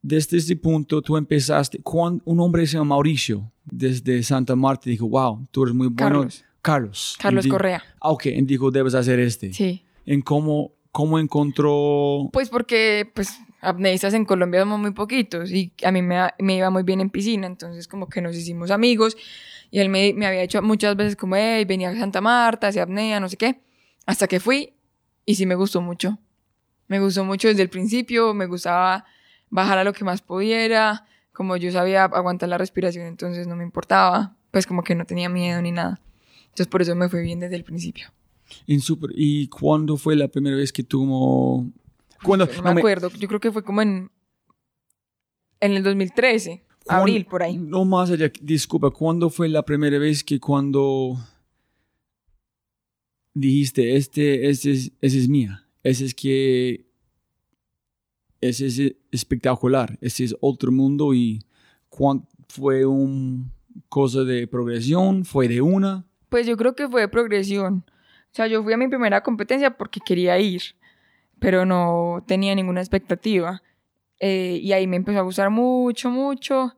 Speaker 1: Desde este punto, tú empezaste. Cuando un hombre se llama Mauricio, desde Santa Marta, dijo: Wow, tú eres muy bueno.
Speaker 2: Carlos.
Speaker 1: Carlos.
Speaker 2: Carlos Correa.
Speaker 1: Ah, ok, y dijo: Debes hacer este.
Speaker 2: Sí.
Speaker 1: En cómo, cómo encontró.
Speaker 2: Pues porque, pues, apneístas en Colombia somos muy poquitos y a mí me, iba muy bien en piscina, entonces como que nos hicimos amigos y él me, había hecho muchas veces como, hey, venía a Santa Marta, hacía apnea, no sé qué, hasta que fui y sí me gustó mucho. Me gustó mucho desde el principio, me gustaba bajar a lo que más pudiera, como yo sabía aguantar la respiración, entonces no me importaba, pues como que no tenía miedo ni nada. Entonces por eso me fue bien desde el principio.
Speaker 1: En super, ¿Y cuándo fue la primera vez que tuvo. Cuando,
Speaker 2: No
Speaker 1: no,
Speaker 2: me acuerdo, yo creo que fue como en, en el 2013,
Speaker 1: ¿Cuán-
Speaker 2: abril, por ahí.
Speaker 1: No más allá, disculpa, ¿cuándo fue la primera vez que cuando dijiste, este, este es, ese es mía, ese es que, ese es espectacular, ese es otro mundo y cuán- fue un cosa de progresión, fue de una,
Speaker 2: Pues yo creo que fue de progresión. O sea, yo fui a mi primera competencia porque quería ir, pero no tenía ninguna expectativa. Eh, y ahí me empezó a gustar mucho, mucho.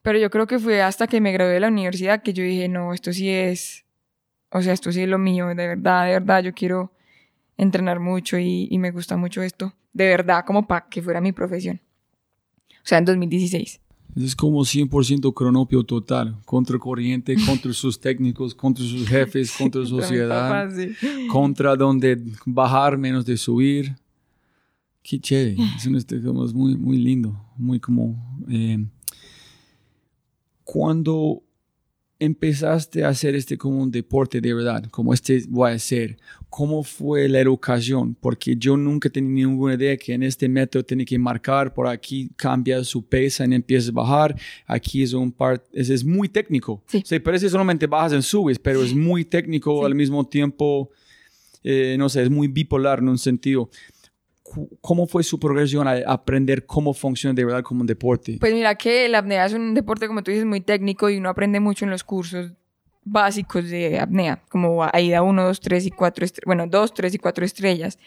Speaker 2: Pero yo creo que fue hasta que me gradué de la universidad que yo dije, no, esto sí es, o sea, esto sí es lo mío, de verdad, de verdad, yo quiero entrenar mucho y, y me gusta mucho esto, de verdad, como para que fuera mi profesión. O sea, en 2016.
Speaker 1: Es como 100% cronopio total, contra corriente, contra sus técnicos, contra sus jefes, contra
Speaker 2: mi
Speaker 1: sociedad. contra donde bajar menos de subir. Qué chévere, es un este es muy, muy lindo, muy como... eh, cuando empezaste a hacer este como un deporte de verdad, como este voy a hacer, ¿cómo fue la educación? Porque yo nunca tenía ninguna idea que en este método tiene que marcar, por aquí cambia su peso y empieza a bajar, aquí es un par, es, es muy técnico.
Speaker 2: Sí.
Speaker 1: Se parece solamente bajas en subes, pero es muy técnico
Speaker 2: Sí.
Speaker 1: al mismo tiempo eh, no sé, es muy bipolar en un sentido. ¿Cómo fue su progresión a aprender cómo funciona de verdad como un deporte?
Speaker 2: Pues mira que la apnea es un deporte, como tú dices, muy técnico y uno aprende mucho en los cursos básicos de apnea, como AIDA 1, 2, 3 y 4, bueno, 2, 3 y 4 estrellas.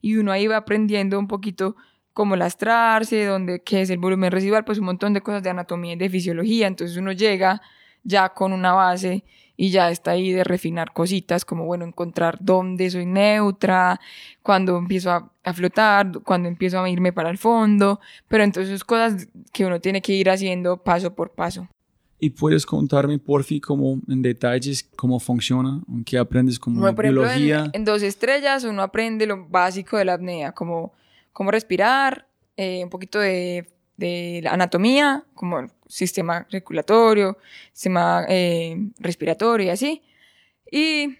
Speaker 2: Y uno ahí va aprendiendo un poquito cómo lastrarse, dónde, qué es el volumen residual, pues un montón de cosas de anatomía y de fisiología. Entonces uno llega ya con una base y ya está ahí de refinar cositas, como bueno, encontrar dónde soy neutra, cuando empiezo a, a flotar, cuando empiezo a irme para el fondo, pero entonces cosas que uno tiene que ir haciendo paso por paso.
Speaker 1: ¿Y puedes contarme, por fin, como en detalles, cómo funciona? ¿Qué aprendes como
Speaker 2: Bueno, por ejemplo,
Speaker 1: biología?
Speaker 2: en dos estrellas uno aprende lo básico de la apnea, como cómo respirar, eh, un poquito de, de la anatomía, como sistema circulatorio, sistema eh, respiratorio y así. Y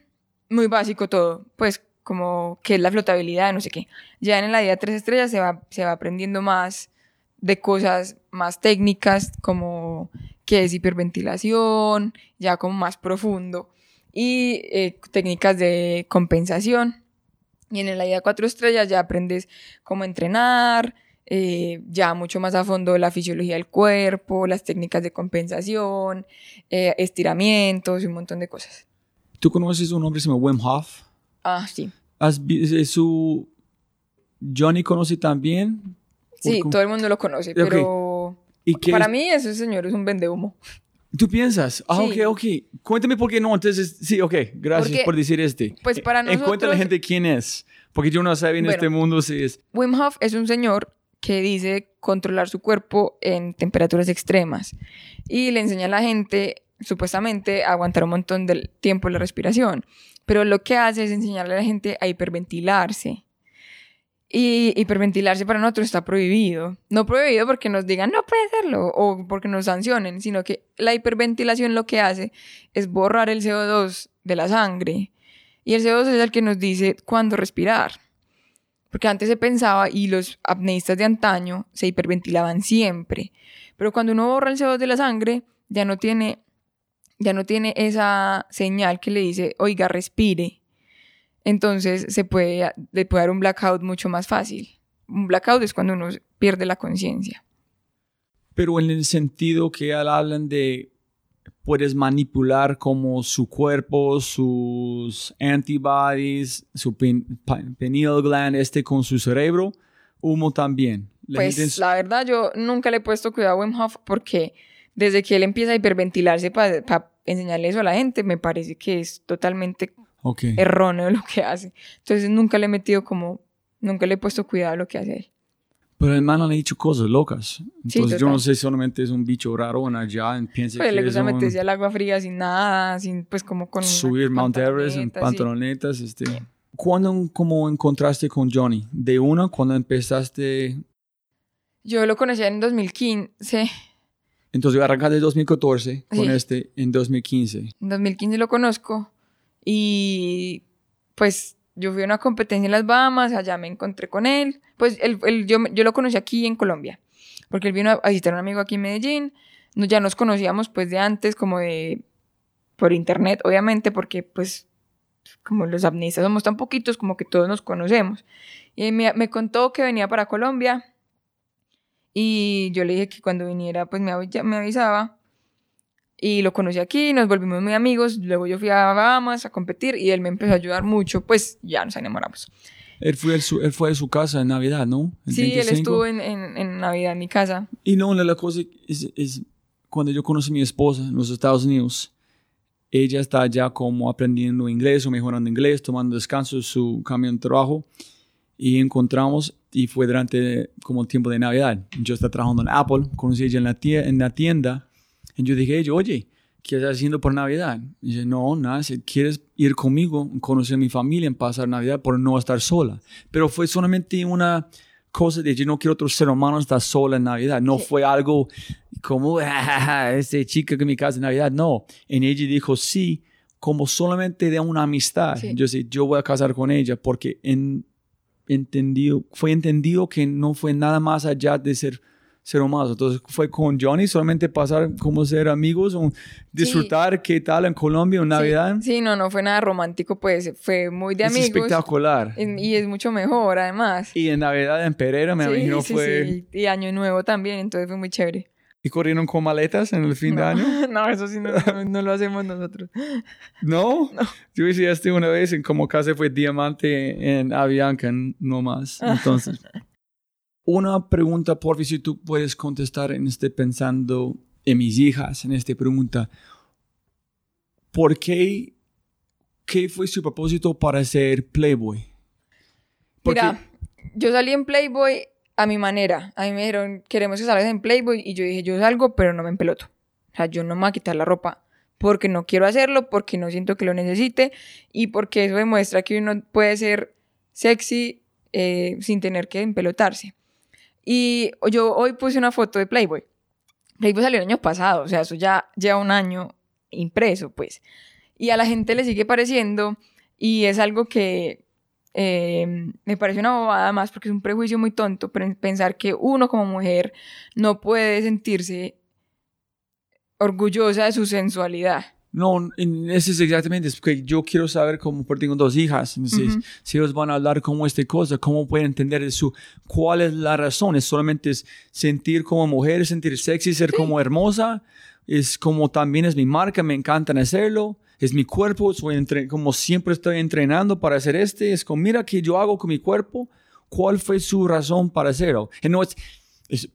Speaker 2: muy básico todo, pues como qué es la flotabilidad, no sé qué. Ya en la día tres estrellas se va, se va aprendiendo más de cosas más técnicas, como qué es hiperventilación, ya como más profundo y eh, técnicas de compensación. Y en la idea cuatro estrellas ya aprendes cómo entrenar, eh, ya mucho más a fondo la fisiología del cuerpo, las técnicas de compensación, eh, estiramientos y un montón de cosas.
Speaker 1: ¿Tú conoces un hombre que se llama Wim Hof?
Speaker 2: Ah, sí.
Speaker 1: ¿Has su... ¿Johnny conoce también?
Speaker 2: Sí, todo el mundo lo conoce,
Speaker 1: Ok.
Speaker 2: pero
Speaker 1: ¿Y
Speaker 2: para
Speaker 1: es-
Speaker 2: mí ese señor es un vendehumo.
Speaker 1: ¿Tú piensas? Ah,
Speaker 2: Sí.
Speaker 1: ok, ok. Cuéntame por qué no. Entonces, sí, ok. Gracias
Speaker 2: Porque,
Speaker 1: por decir este.
Speaker 2: pues, para
Speaker 1: Eh, Encuentra a la
Speaker 2: nosotros-
Speaker 1: gente quién es. Porque yo no sabía en
Speaker 2: Bueno.
Speaker 1: este mundo si es...
Speaker 2: Wim Hof es un señor que dice controlar su cuerpo en temperaturas extremas y le enseña a la gente supuestamente a aguantar un montón del tiempo la respiración, pero lo que hace es enseñarle a la gente a hiperventilarse. Y hiperventilarse para nosotros está prohibido. No prohibido porque nos digan no puede hacerlo o porque nos sancionen, sino que la hiperventilación lo que hace es borrar el CO2 de la sangre. Y el CO2 es el que nos dice cuándo respirar. Porque antes se pensaba y los apneístas de antaño se hiperventilaban siempre. Pero cuando uno borra el CO2 de la sangre, ya no tiene, ya no tiene esa señal que le dice, oiga, respire. Entonces se puede, le puede dar un blackout mucho más fácil. un blackout es cuando uno pierde la conciencia.
Speaker 1: Pero en el sentido que hablan de puedes manipular como su cuerpo, sus antibodies, su pineal gland este con su cerebro, humo también.
Speaker 2: pues la verdad yo nunca le he puesto cuidado a Wim Hof porque desde que él empieza a hiperventilarse para enseñarle eso a la gente, me parece que es totalmente erróneo lo que hace. Entonces nunca le he metido como, nunca le he puesto cuidado a lo que hace él.
Speaker 1: Pero el man ha dicho cosas locas. Entonces yo no sé solamente es un bicho raro en allá. Piensa
Speaker 2: pues
Speaker 1: que
Speaker 2: le gusta meterse al agua fría sin nada, sin pues como con...
Speaker 1: Subir Mount Everest en pantalonetas. Este. ¿Cuándo como encontraste con Johnny? ¿De una cuando empezaste?
Speaker 2: Yo lo conocí en 2015.
Speaker 1: Entonces arrancaste en 2014 con este en 2015.
Speaker 2: En 2015 lo conozco y pues yo fui a una competencia en las Bahamas, allá me encontré con él. Pues él, yo, yo, lo conocí aquí en Colombia, porque él vino a visitar a un amigo aquí en Medellín. ya nos conocíamos pues de antes, como de por internet, obviamente, porque pues como los amnistas somos tan poquitos, como que todos nos conocemos. Y me, me contó que venía para Colombia y yo le dije que cuando viniera pues me, me avisaba y lo conocí aquí, nos volvimos muy amigos, luego yo fui a Bahamas a competir y él me empezó a ayudar mucho, pues ya nos enamoramos.
Speaker 1: Él fue, a su, él fue su casa en Navidad, ¿no?
Speaker 2: sí, él estuvo en, en, en, Navidad en mi casa.
Speaker 1: Y no, la cosa es, es, cuando yo conocí a mi esposa en los Estados Unidos, ella está ya como aprendiendo inglés o mejorando inglés, tomando descanso en su cambio de trabajo y encontramos y fue durante como el tiempo de Navidad. Yo estaba trabajando en Apple, conocí a ella en la, en la tienda y yo dije, oye, ¿qué estás haciendo por Navidad? Y dice, no, nada, si quieres ir conmigo, conocer a mi familia, en pasar Navidad, por no estar sola. Pero fue solamente una cosa de yo no quiero otro ser humano estar sola en Navidad. No fue algo como, ah, este chica que me casa en Navidad. No, en ella dijo sí, como solamente de una amistad. Yo sé, yo voy a casar con ella porque en, entendido, fue entendido que no fue nada más allá de ser ser humano. Entonces fue con Johnny solamente pasar como ser amigos, o disfrutar qué tal en Colombia en Navidad.
Speaker 2: Sí, no, no fue nada romántico, pues fue muy de amigos.
Speaker 1: Es espectacular.
Speaker 2: Y, es mucho mejor además.
Speaker 1: Y en Navidad en Pereira me imagino fue...
Speaker 2: Y Año Nuevo también, entonces fue muy chévere.
Speaker 1: ¿Y corrieron con maletas en el fin de año?
Speaker 2: No, eso sí no, no, lo hacemos nosotros.
Speaker 1: ¿No? no. Yo hice esto una vez en como casa fue diamante en Avianca, no más. Entonces... Una pregunta, por si tú puedes contestar en este pensando en mis hijas, en esta pregunta. ¿Por qué, qué fue su propósito para ser Playboy?
Speaker 2: Mira, yo salí en Playboy a mi manera. A mí me dijeron, queremos que salgas en Playboy. Y yo dije, yo salgo, pero no me empeloto. O sea, yo no me voy a quitar la ropa porque no quiero hacerlo, porque no siento que lo necesite y porque eso demuestra que uno puede ser sexy eh, sin tener que empelotarse. Y yo hoy puse una foto de Playboy. Playboy salió el año pasado, o sea, eso ya lleva un año impreso, pues. Y a la gente le sigue pareciendo y es algo que eh, me parece una bobada más porque es un prejuicio muy tonto pensar que uno como mujer no puede sentirse orgullosa de su sensualidad.
Speaker 1: No, eso es exactamente, es porque yo quiero saber cómo, porque tengo dos hijas, entonces, si ellos van a hablar como esta cosa, cómo pueden entender eso, cuál es la razón, es solamente es sentir como mujer, sentir sexy, ser como hermosa, es como también es mi marca, me encanta hacerlo, es mi cuerpo, soy entre, como siempre estoy entrenando para hacer este, es como mira que yo hago con mi cuerpo, cuál fue su razón para hacerlo. Y no es,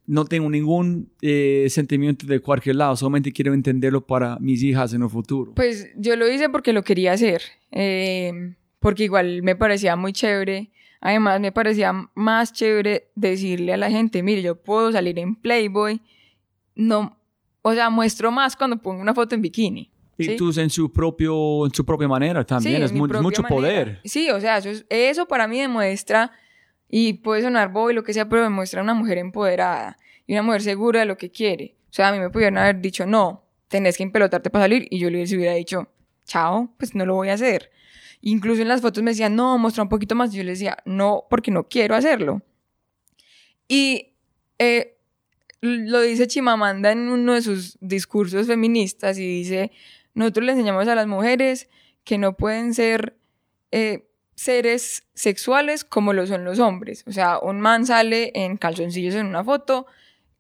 Speaker 1: no tengo ningún eh, sentimiento de cualquier lado, solamente quiero entenderlo para mis hijas en el futuro.
Speaker 2: Pues yo lo hice porque lo quería hacer, eh, porque igual me parecía muy chévere. Además, me parecía más chévere decirle a la gente, mire, yo puedo salir en Playboy, no, o sea, muestro más cuando pongo una foto en bikini.
Speaker 1: Y tú en su, propio, en su propia manera también, es mucho poder.
Speaker 2: Sí, o sea, eso, eso para mí demuestra y puede sonar bobo y lo que sea, pero me muestra una mujer empoderada y una mujer segura de lo que quiere. O sea, a mí me pudieron haber dicho, no, tenés que empelotarte para salir, y yo les hubiera dicho, chao, pues no lo voy a hacer. Incluso en las fotos me decían, no, muestra un poquito más. Y yo les decía, no, porque no quiero hacerlo. Y eh, lo dice Chimamanda en uno de sus discursos feministas y dice, nosotros le enseñamos a las mujeres que no pueden ser eh, seres sexuales como lo son los hombres. O sea, un man sale en calzoncillos en una foto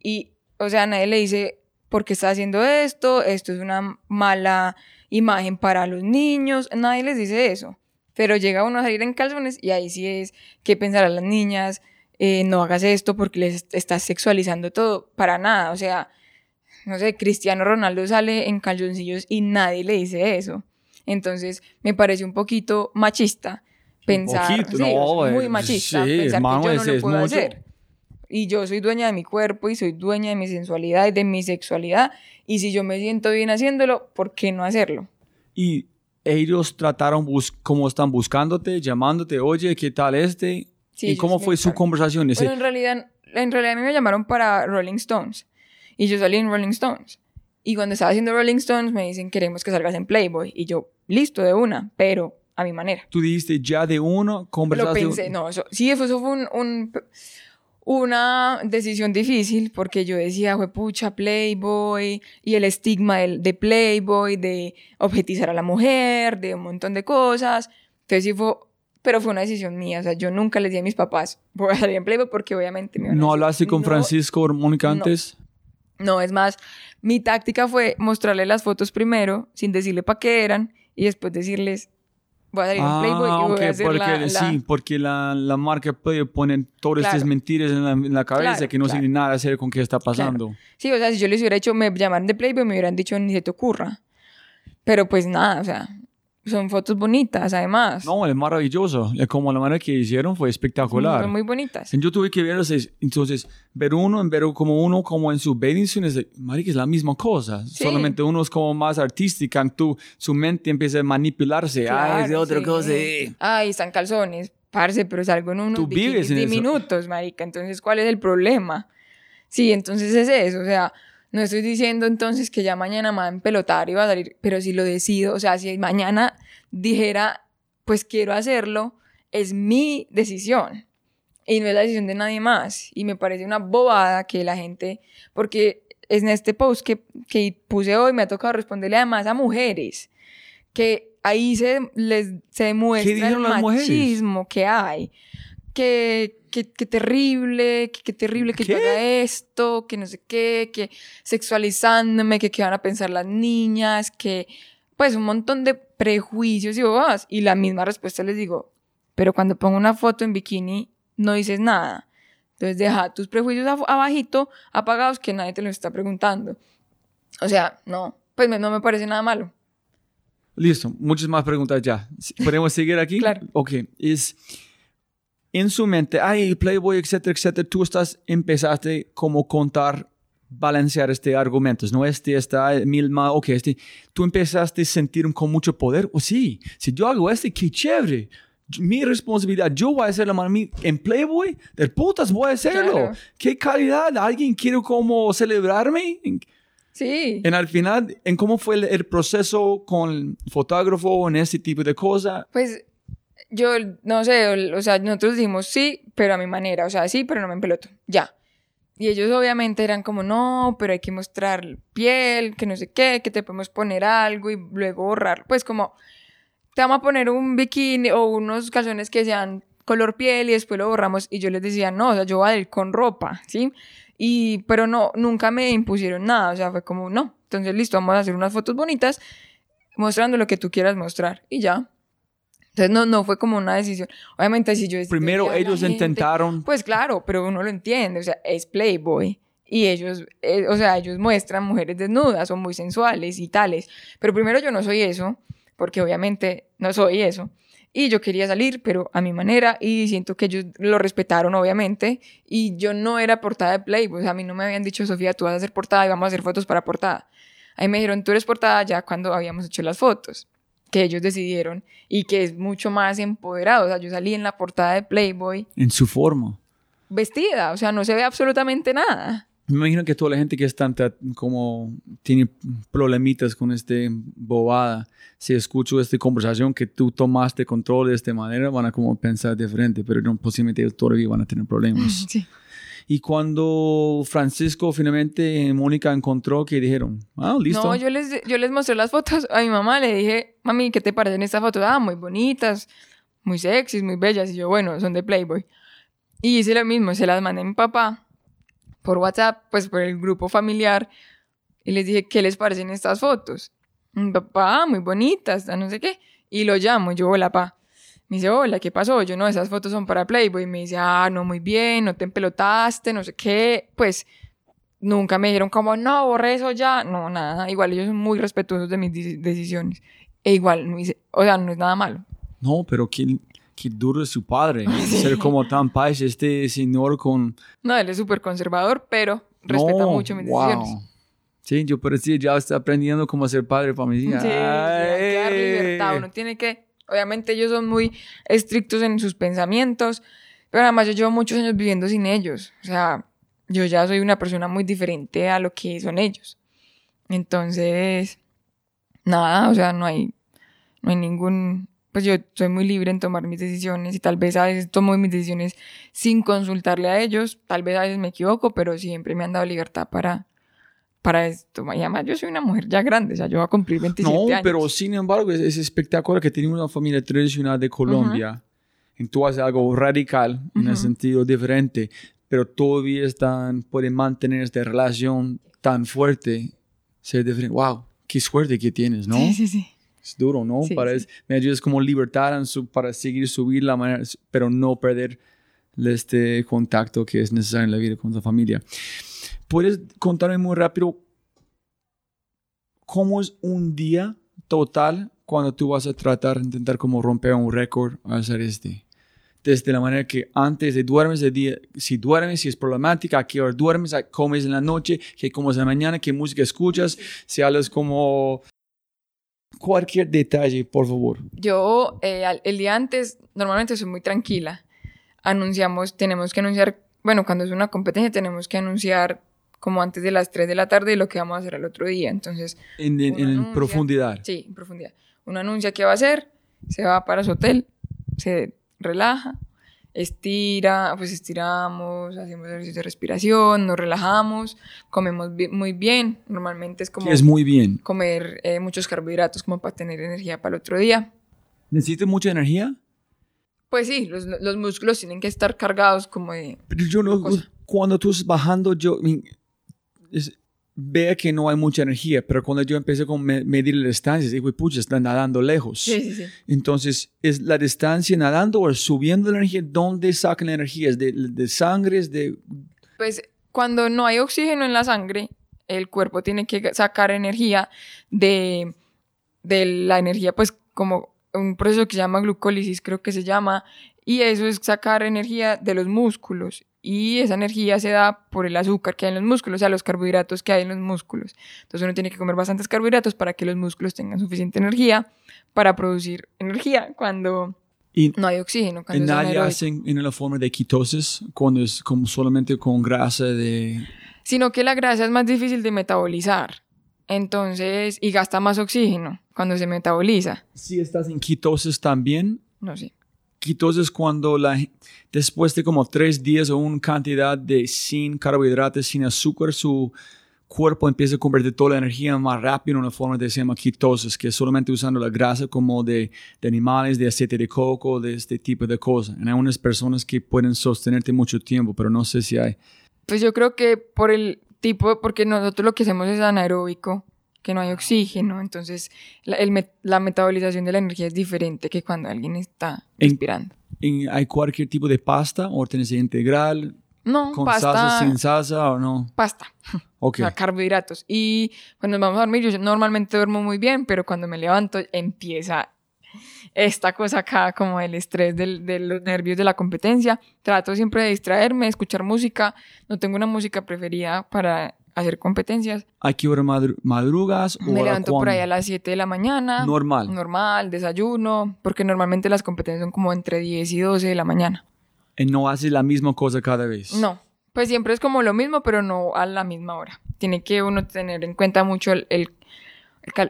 Speaker 2: y, o sea, nadie le dice, ¿por qué está haciendo esto? Esto es una mala imagen para los niños. Nadie les dice eso. Pero llega uno a salir en calzones y ahí sí es que pensar a las niñas, eh, no hagas esto porque les estás sexualizando todo. Para nada. O sea, no sé, Cristiano Ronaldo sale en calzoncillos y nadie le dice eso. Entonces, me parece un poquito machista pensar,
Speaker 1: poquito, no,
Speaker 2: muy
Speaker 1: eh,
Speaker 2: machista
Speaker 1: sí,
Speaker 2: pensar
Speaker 1: mano,
Speaker 2: que yo no lo puedo
Speaker 1: mucho.
Speaker 2: hacer. Y yo soy dueña de mi cuerpo y soy dueña de mi sensualidad y de mi sexualidad. Y si yo me siento bien haciéndolo, ¿por qué no hacerlo?
Speaker 1: Y ellos trataron, bus como están buscándote, llamándote, oye, ¿qué tal este?
Speaker 2: Sí,
Speaker 1: ¿Y cómo fue su conversación? Ese-
Speaker 2: Bueno, en realidad, en realidad a mí me llamaron para Rolling Stones. Y yo salí en Rolling Stones. Y cuando estaba haciendo Rolling Stones me dicen, queremos que salgas en Playboy. Y yo, listo, de una, pero a mi manera.
Speaker 1: Tú dijiste ya de uno,
Speaker 2: Lo
Speaker 1: conversaste.
Speaker 2: pensé, no, eso, sí, eso, eso fue un, un- una decisión difícil porque yo decía, fue pucha, Playboy y el estigma del- de, Playboy, de objetizar a la mujer, de un montón de cosas. Entonces sí fue, pero fue una decisión mía, o sea, yo nunca les dije a mis papás, voy a salir en Playboy porque obviamente me iban a
Speaker 1: ¿No hablaste con
Speaker 2: "No".
Speaker 1: Francisco o Mónica
Speaker 2: no.
Speaker 1: antes?
Speaker 2: No, es más, mi táctica fue mostrarle las fotos primero, sin decirle para qué eran, y después decirles, voy a salir en Playboy y
Speaker 1: Ah,
Speaker 2: voy a hacer
Speaker 1: porque,
Speaker 2: la, la-
Speaker 1: sí, porque la, la marca puede poner todas estas mentiras en la, en la cabeza
Speaker 2: Claro,
Speaker 1: que no
Speaker 2: claro.
Speaker 1: tienen nada que hacer con qué está pasando.
Speaker 2: Sí, o sea, si yo les hubiera hecho, me llamaran de Playboy, me hubieran dicho, ni se te ocurra. Pero pues nada, o sea, son fotos bonitas, además.
Speaker 1: No, es maravilloso. Como la manera que hicieron fue espectacular.
Speaker 2: Son muy bonitas.
Speaker 1: Yo tuve que es- entonces, ver uno, en ver como uno, como en su bathing suit, es, marica, es la misma cosa.
Speaker 2: Sí.
Speaker 1: Solamente uno es como más artística, en tu, su mente empieza a manipularse. ah, es de
Speaker 2: Claro,
Speaker 1: otra
Speaker 2: sí.
Speaker 1: cosa. eh.
Speaker 2: Ay, están calzones, parce, pero salgo en unos
Speaker 1: Tú vives en eso.
Speaker 2: diminutos, marica. Entonces, ¿cuál es el problema? Sí, entonces es eso, o sea, no estoy diciendo entonces que ya mañana me va a empelotar y va a salir, pero si lo decido, o sea, si mañana dijera, pues quiero hacerlo, es mi decisión y no es la decisión de nadie más. Y me parece una bobada que la gente, porque en este post que, que puse hoy me ha tocado responderle además a mujeres, que ahí se, les, se demuestra el
Speaker 1: mujeres?
Speaker 2: machismo que hay. Que, que, que terrible, que, que terrible que yo
Speaker 1: ¿Qué?
Speaker 2: haga esto, que no sé qué, que sexualizándome, que qué van a pensar las niñas, que pues un montón de prejuicios y bobadas. Y la misma respuesta les digo, pero cuando pongo una foto en bikini no dices nada. Entonces deja tus prejuicios ab- abajito, apagados, que nadie te lo está preguntando. O sea, no, pues no me parece nada malo.
Speaker 1: Listo, muchas más preguntas ya. ¿Podemos seguir aquí?
Speaker 2: Claro.
Speaker 1: Ok, es en su mente, ay, Playboy, etcétera, etcétera, tú estás, empezaste como contar, balancear este argumentos, no este está mil más, ok, este, tú empezaste a sentir con mucho poder, o sí, si yo hago este, qué chévere, mi responsabilidad, yo voy a hacer la mano en Playboy, de putas voy a hacerlo,
Speaker 2: Claro.
Speaker 1: qué calidad, alguien quiere como celebrarme,
Speaker 2: Sí.
Speaker 1: en al final, en cómo fue el, el proceso con el fotógrafo en este tipo de cosas.
Speaker 2: Pues yo no sé, o sea, nosotros dijimos sí, pero a mi manera, o sea, sí, pero no me empeloto, ya. Y ellos obviamente eran como, no, pero hay que mostrar piel, que no sé qué, que te podemos poner algo y luego borrar. Pues como, te vamos a poner un bikini o unos calzones que sean color piel y después lo borramos. Y yo les decía, no, o sea, yo voy a ir con ropa, ¿sí? Y, pero no, nunca me impusieron nada, o sea, fue como, no. Entonces, listo, vamos a hacer unas fotos bonitas mostrando lo que tú quieras mostrar y ya. Entonces no, no fue como una decisión. Obviamente si yo
Speaker 1: Primero ellos
Speaker 2: gente,
Speaker 1: intentaron,
Speaker 2: Pues claro, pero uno lo entiende, o sea, es Playboy. Y ellos, eh, o sea, ellos muestran mujeres desnudas, son muy sensuales y tales. Pero primero yo no soy eso, porque obviamente no soy eso. Y yo quería salir, pero a mi manera, y siento que ellos lo respetaron, obviamente. Y yo no era portada de Playboy, o sea, a mí no me habían dicho, Sofía, tú vas a hacer portada y vamos a hacer fotos para portada. Ahí me dijeron, tú eres portada ya cuando habíamos hecho las fotos, que ellos decidieron y que es mucho más empoderado. O sea, yo salí en la portada de Playboy
Speaker 1: en su forma.
Speaker 2: vestida, o sea, no se ve absolutamente nada.
Speaker 1: Me imagino que toda la gente que está ta- como tiene problemitas con este bobada, si escucho esta conversación que tú tomaste control de esta manera, van a como pensar diferente, pero no, posiblemente todavía van a tener problemas.
Speaker 2: Sí.
Speaker 1: Y cuando Francisco finalmente Mónica encontró que dijeron, ah, listo.
Speaker 2: No, yo les, yo les mostré las fotos a mi mamá, le dije, mami, ¿qué te parecen estas fotos? Ah, muy bonitas, muy sexys, muy bellas. Y yo, bueno, son de Playboy. Y hice lo mismo, se las mandé a mi papá por WhatsApp, pues por el grupo familiar. Y les dije, ¿qué les parecen estas fotos? Mi papá, muy bonitas, no sé qué. Y lo llamo, yo, hola, pa. Me dice, hola, ¿qué pasó? Yo, no, esas fotos son para Playboy. Y me dice, ah, no, muy bien, no te empelotaste, no sé qué. Pues nunca me dijeron como, no, borré eso ya. No, nada. Igual ellos son muy respetuosos de mis decisiones. E igual, me dice, o sea, no es nada malo.
Speaker 1: No, pero qué, qué duro es su padre. Ser como tan país, este señor con...
Speaker 2: No, él es súper conservador, pero respeta mucho mis decisiones.
Speaker 1: Sí, yo parecía ya está aprendiendo cómo ser padre para mi hija.
Speaker 2: Sí, dar libertad. Uno tiene que, obviamente ellos son muy estrictos en sus pensamientos, pero además yo llevo muchos años viviendo sin ellos. O sea, yo ya soy una persona muy diferente a lo que son ellos. Entonces, nada, o sea, no hay, no hay ningún, pues yo soy muy libre en tomar mis decisiones y tal vez a veces tomo mis decisiones sin consultarle a ellos, tal vez a veces me equivoco, pero siempre me han dado libertad para, para esto. Y además yo soy una mujer ya grande, o sea, yo voy a cumplir 27 años. No,
Speaker 1: pero sin embargo es, espectacular que tenemos una familia tradicional de Colombia. Y tú haces algo radical, en el sentido diferente, pero todavía están, pueden mantener esta relación tan fuerte, ser diferente. ¡Wow! ¡Qué suerte que tienes, ¿no?
Speaker 2: Sí, sí, sí.
Speaker 1: Es duro, ¿no? para me ayudas como libertad para seguir subir la manera, pero no perder este contacto que es necesario en la vida con la familia. ¿Puedes contarme muy rápido cómo es un día total cuando tú vas a tratar intentar como romper un récord hacer este? Desde la manera que antes de duermes, de día, si duermes, si es problemática, a qué hora duermes, a comes en la noche, qué comes en la mañana, qué música escuchas, si hablas como cualquier detalle, por favor.
Speaker 2: Yo eh, el día antes normalmente soy muy tranquila. Anunciamos, tenemos que anunciar, bueno, cuando es una competencia tenemos que anunciar como antes de las 3 de la tarde lo que vamos a hacer el otro día. Entonces,
Speaker 1: en, profundidad.
Speaker 2: Sí, en profundidad. Uno anuncia qué va a hacer, se va para su hotel, se relaja, estira, pues estiramos, hacemos ejercicio de respiración, nos relajamos, comemos muy bien. Normalmente es como...
Speaker 1: Es muy bien.
Speaker 2: Comer eh, muchos carbohidratos como para tener energía para el otro día.
Speaker 1: ¿Necesitas mucha energía?
Speaker 2: Pues sí, los, los músculos tienen que estar cargados como de...
Speaker 1: Pero yo no... Cuando tú estás bajando, yo ve que no hay mucha energía, pero cuando yo empecé con medir la distancia, digo, pucha, están nadando lejos.
Speaker 2: Sí, sí, sí.
Speaker 1: Entonces, ¿es la distancia nadando o subiendo la energía? ¿Dónde sacan la energía? ¿Es de, de sangre? ¿Es de...?
Speaker 2: Pues cuando no hay oxígeno en la sangre, el cuerpo tiene que sacar energía de, de la energía, pues como un proceso que se llama glucólisis, creo que se llama, y eso es sacar energía de los músculos y esa energía se da por el azúcar que hay en los músculos, o sea, los carbohidratos que hay en los músculos. Entonces uno tiene que comer bastantes carbohidratos para que los músculos tengan suficiente energía para producir energía cuando no hay oxígeno.
Speaker 1: ¿Y nadie hace en la forma de quitosis cuando es como solamente con grasa de...?
Speaker 2: Sino que la grasa es más difícil de metabolizar. Entonces, y gasta más oxígeno cuando se metaboliza.
Speaker 1: Si estás en quitosis también.
Speaker 2: No, sí
Speaker 1: entonces cuando la, después de como tres días o una cantidad de sin carbohidratos, sin azúcar, su cuerpo empieza a convertir toda la energía más rápido en una forma que se llama ketosis, que es solamente usando la grasa como de, de animales, de aceite de coco, de este tipo de cosas. hay unas personas que pueden sostenerte mucho tiempo, pero no sé si hay.
Speaker 2: Pues yo creo que por el tipo, porque nosotros lo que hacemos es anaeróbico, que no hay oxígeno, entonces la, la, metabolización de la energía es diferente que cuando alguien está respirando.
Speaker 1: ¿Hay cualquier tipo de pasta o integral?
Speaker 2: No,
Speaker 1: ¿Con
Speaker 2: pasta,
Speaker 1: salsa, sin salsa o no?
Speaker 2: Pasta.
Speaker 1: Ok.
Speaker 2: O sea, carbohidratos. Y cuando nos vamos a dormir, yo normalmente duermo muy bien, pero cuando me levanto empieza esta cosa acá, como el estrés del, de los nervios de la competencia. Trato siempre de distraerme, escuchar música. No tengo una música preferida para hacer competencias.
Speaker 1: ¿A qué hora madrugas?
Speaker 2: O Me levanto por ahí a las 7 de la mañana.
Speaker 1: Normal.
Speaker 2: Normal, desayuno, porque normalmente las competencias son como entre 10 y 12 de la mañana.
Speaker 1: ¿Y no haces la misma cosa cada vez?
Speaker 2: No, pues siempre es como lo mismo, pero no a la misma hora. Tiene que uno tener en cuenta mucho el,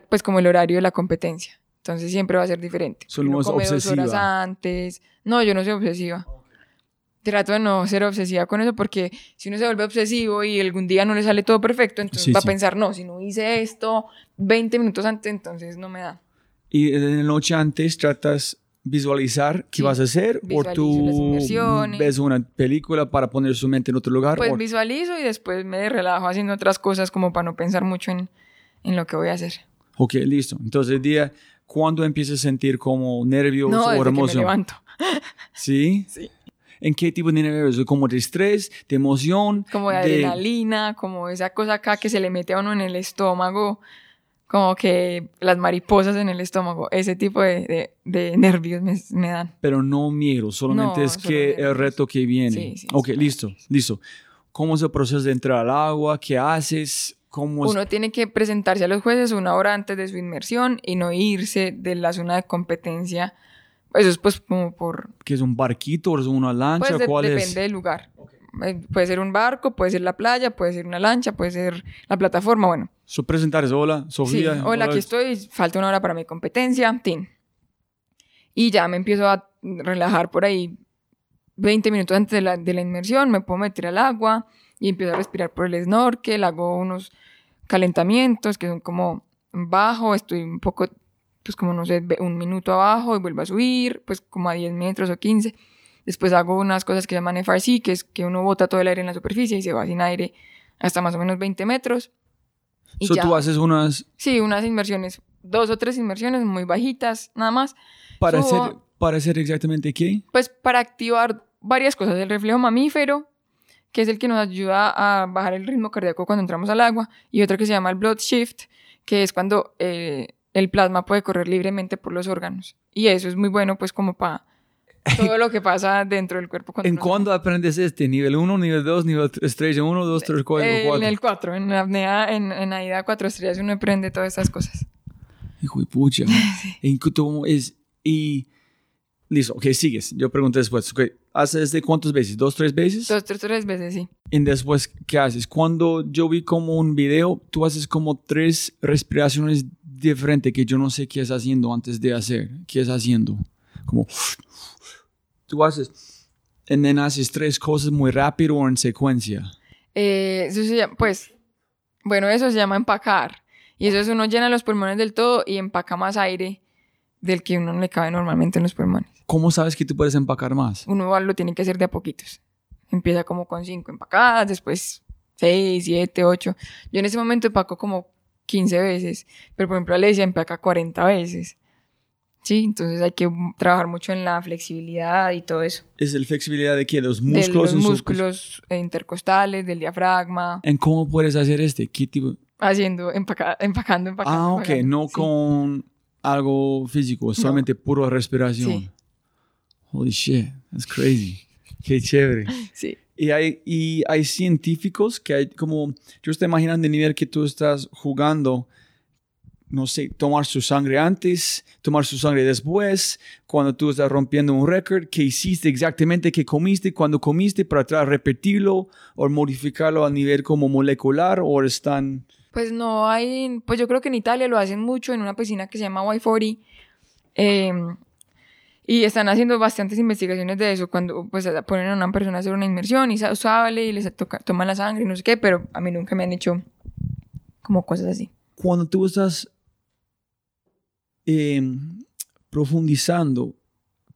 Speaker 2: pues como el horario de la competencia. Entonces siempre va a ser diferente.
Speaker 1: Son no come dos horas
Speaker 2: antes. No, yo no soy obsesiva trato de no ser obsesiva con eso porque si uno se vuelve obsesivo y algún día no le sale todo perfecto, entonces va a pensar, no, si no hice esto 20 minutos antes, entonces no me da.
Speaker 1: ¿Y en la noche antes tratas visualizar qué vas a hacer o
Speaker 2: Visualizo
Speaker 1: tú
Speaker 2: las inmersiones.
Speaker 1: ves una película para poner su mente en otro lugar.
Speaker 2: Pues
Speaker 1: o-
Speaker 2: visualizo y después me relajo haciendo otras cosas como para no pensar mucho en, en lo que voy a hacer.
Speaker 1: Ok, listo. Entonces el día, ¿cuándo empiezas a sentir como nervios
Speaker 2: No,
Speaker 1: o
Speaker 2: que me
Speaker 1: emoción?
Speaker 2: levanto.
Speaker 1: ¿Sí?
Speaker 2: Sí.
Speaker 1: ¿En qué tipo de nervios? ¿Como de estrés, de emoción?
Speaker 2: Como de adrenalina, como esa cosa acá que se le mete a uno en el estómago, como que las mariposas en el estómago, ese tipo de, de- de nervios me, me dan.
Speaker 1: Pero no miedo, solamente
Speaker 2: No,
Speaker 1: es
Speaker 2: solo
Speaker 1: que el
Speaker 2: nervios.
Speaker 1: reto que viene.
Speaker 2: Sí, sí,
Speaker 1: ok,
Speaker 2: sí.
Speaker 1: listo, listo. ¿Cómo es el proceso de entrar al agua? ¿Qué haces? ¿Cómo es-
Speaker 2: Uno tiene que presentarse a los jueces una hora antes de su inmersión y no irse de la zona de competencia. Eso es pues como por...
Speaker 1: ¿Qué es un barquito o es una lancha?
Speaker 2: Pues de-
Speaker 1: ¿Cuál
Speaker 2: depende
Speaker 1: es?
Speaker 2: del lugar. Eh, Puede ser un barco, puede ser la playa, puede ser una lancha, puede ser la plataforma, bueno.
Speaker 1: So, presentar es hola,
Speaker 2: Sí,
Speaker 1: Sofía.
Speaker 2: hola, aquí estoy, falta una hora para mi competencia, tin. Y ya me empiezo a relajar por ahí 20 minutos antes de la, de la inmersión, me puedo meter al agua y empiezo a respirar por el snorkel, hago unos calentamientos que son como bajo, estoy un poco, pues como no sé, un minuto abajo y vuelvo a subir, pues como a 10 metros o 15. Después hago unas cosas que llaman FRC, que es que uno bota todo el aire en la superficie y se va sin aire hasta más o menos 20 metros. Y
Speaker 1: So,
Speaker 2: ya.
Speaker 1: tú haces unas
Speaker 2: Sí, unas inmersiones, dos o tres inmersiones muy bajitas, nada más.
Speaker 1: para
Speaker 2: Subo-
Speaker 1: hacer, para hacer exactamente qué?
Speaker 2: Pues para activar varias cosas. El reflejo mamífero, que es el que nos ayuda a bajar el ritmo cardíaco cuando entramos al agua, y otro que se llama el blood shift, que es cuando eh, el plasma puede correr libremente por los órganos. Y eso es muy bueno, pues, como para todo lo que pasa dentro del cuerpo.
Speaker 1: ¿En cuándo aprendes este? ¿Nivel 1, nivel 2, nivel 3, estrella 1, 2, 3, 4,
Speaker 2: Eh,
Speaker 1: 4?
Speaker 2: en el 4, en la apnea, en, en AIDA 4 estrellas, uno aprende todas estas cosas.
Speaker 1: Hijo de pucha. ¿En qué tú es? Y... Listo, ok, sigues. Yo pregunté después. ok, ¿Haces de cuántas veces? ¿Dos, tres veces?
Speaker 2: Dos, tres, tres veces, sí.
Speaker 1: Y después, ¿qué haces? Cuando yo vi como un video, tú haces como tres respiraciones diferentes que yo no sé qué es haciendo antes de hacer. ¿Qué es haciendo? Como... Tú haces... Y then haces tres cosas muy rápido o en secuencia.
Speaker 2: Eh, eso se llama, pues, bueno, eso se llama empacar. Y eso es uno llena los pulmones del todo y empaca más aire del que uno le cabe normalmente en los pulmones.
Speaker 1: ¿Cómo sabes que tú puedes empacar más?
Speaker 2: Uno lo tiene que hacer de a poquitos. Empieza como con cinco empacadas, después seis, siete, ocho. Yo en ese momento empaco como 15 veces, pero por ejemplo Alesia empaca 40 veces. Sí, entonces hay que trabajar mucho en la flexibilidad y todo eso.
Speaker 1: ¿Es la flexibilidad de qué? ¿De los
Speaker 2: De
Speaker 1: músculos?
Speaker 2: los
Speaker 1: en su-
Speaker 2: músculos eh, intercostales, del diafragma,
Speaker 1: ¿En cómo puedes hacer este? ¿Qué tipo?
Speaker 2: haciendo, empaca- empacando, empacando.
Speaker 1: Ah, ok,
Speaker 2: empacando.
Speaker 1: no
Speaker 2: Sí.
Speaker 1: con algo físico, solamente puro respiración.
Speaker 2: Sí.
Speaker 1: Holy shit, that's crazy. Qué chévere.
Speaker 2: Sí.
Speaker 1: Y hay, y hay científicos que hay como, yo estoy imaginando el nivel que tú estás jugando, no sé, tomar su sangre antes, tomar su sangre después, cuando tú estás rompiendo un récord, qué hiciste exactamente, qué comiste, cuando comiste, para atrás repetirlo o modificarlo a nivel como molecular o están...
Speaker 2: Pues no hay, pues yo creo que en Italia lo hacen mucho en una piscina que se llama Y40. eh, y están haciendo bastantes investigaciones de eso, cuando pues ponen a una persona a hacer una inmersión y sa- sale y les toca, toman la sangre y no sé qué, pero a mí nunca me han hecho como cosas así.
Speaker 1: cuando tú estás eh, profundizando,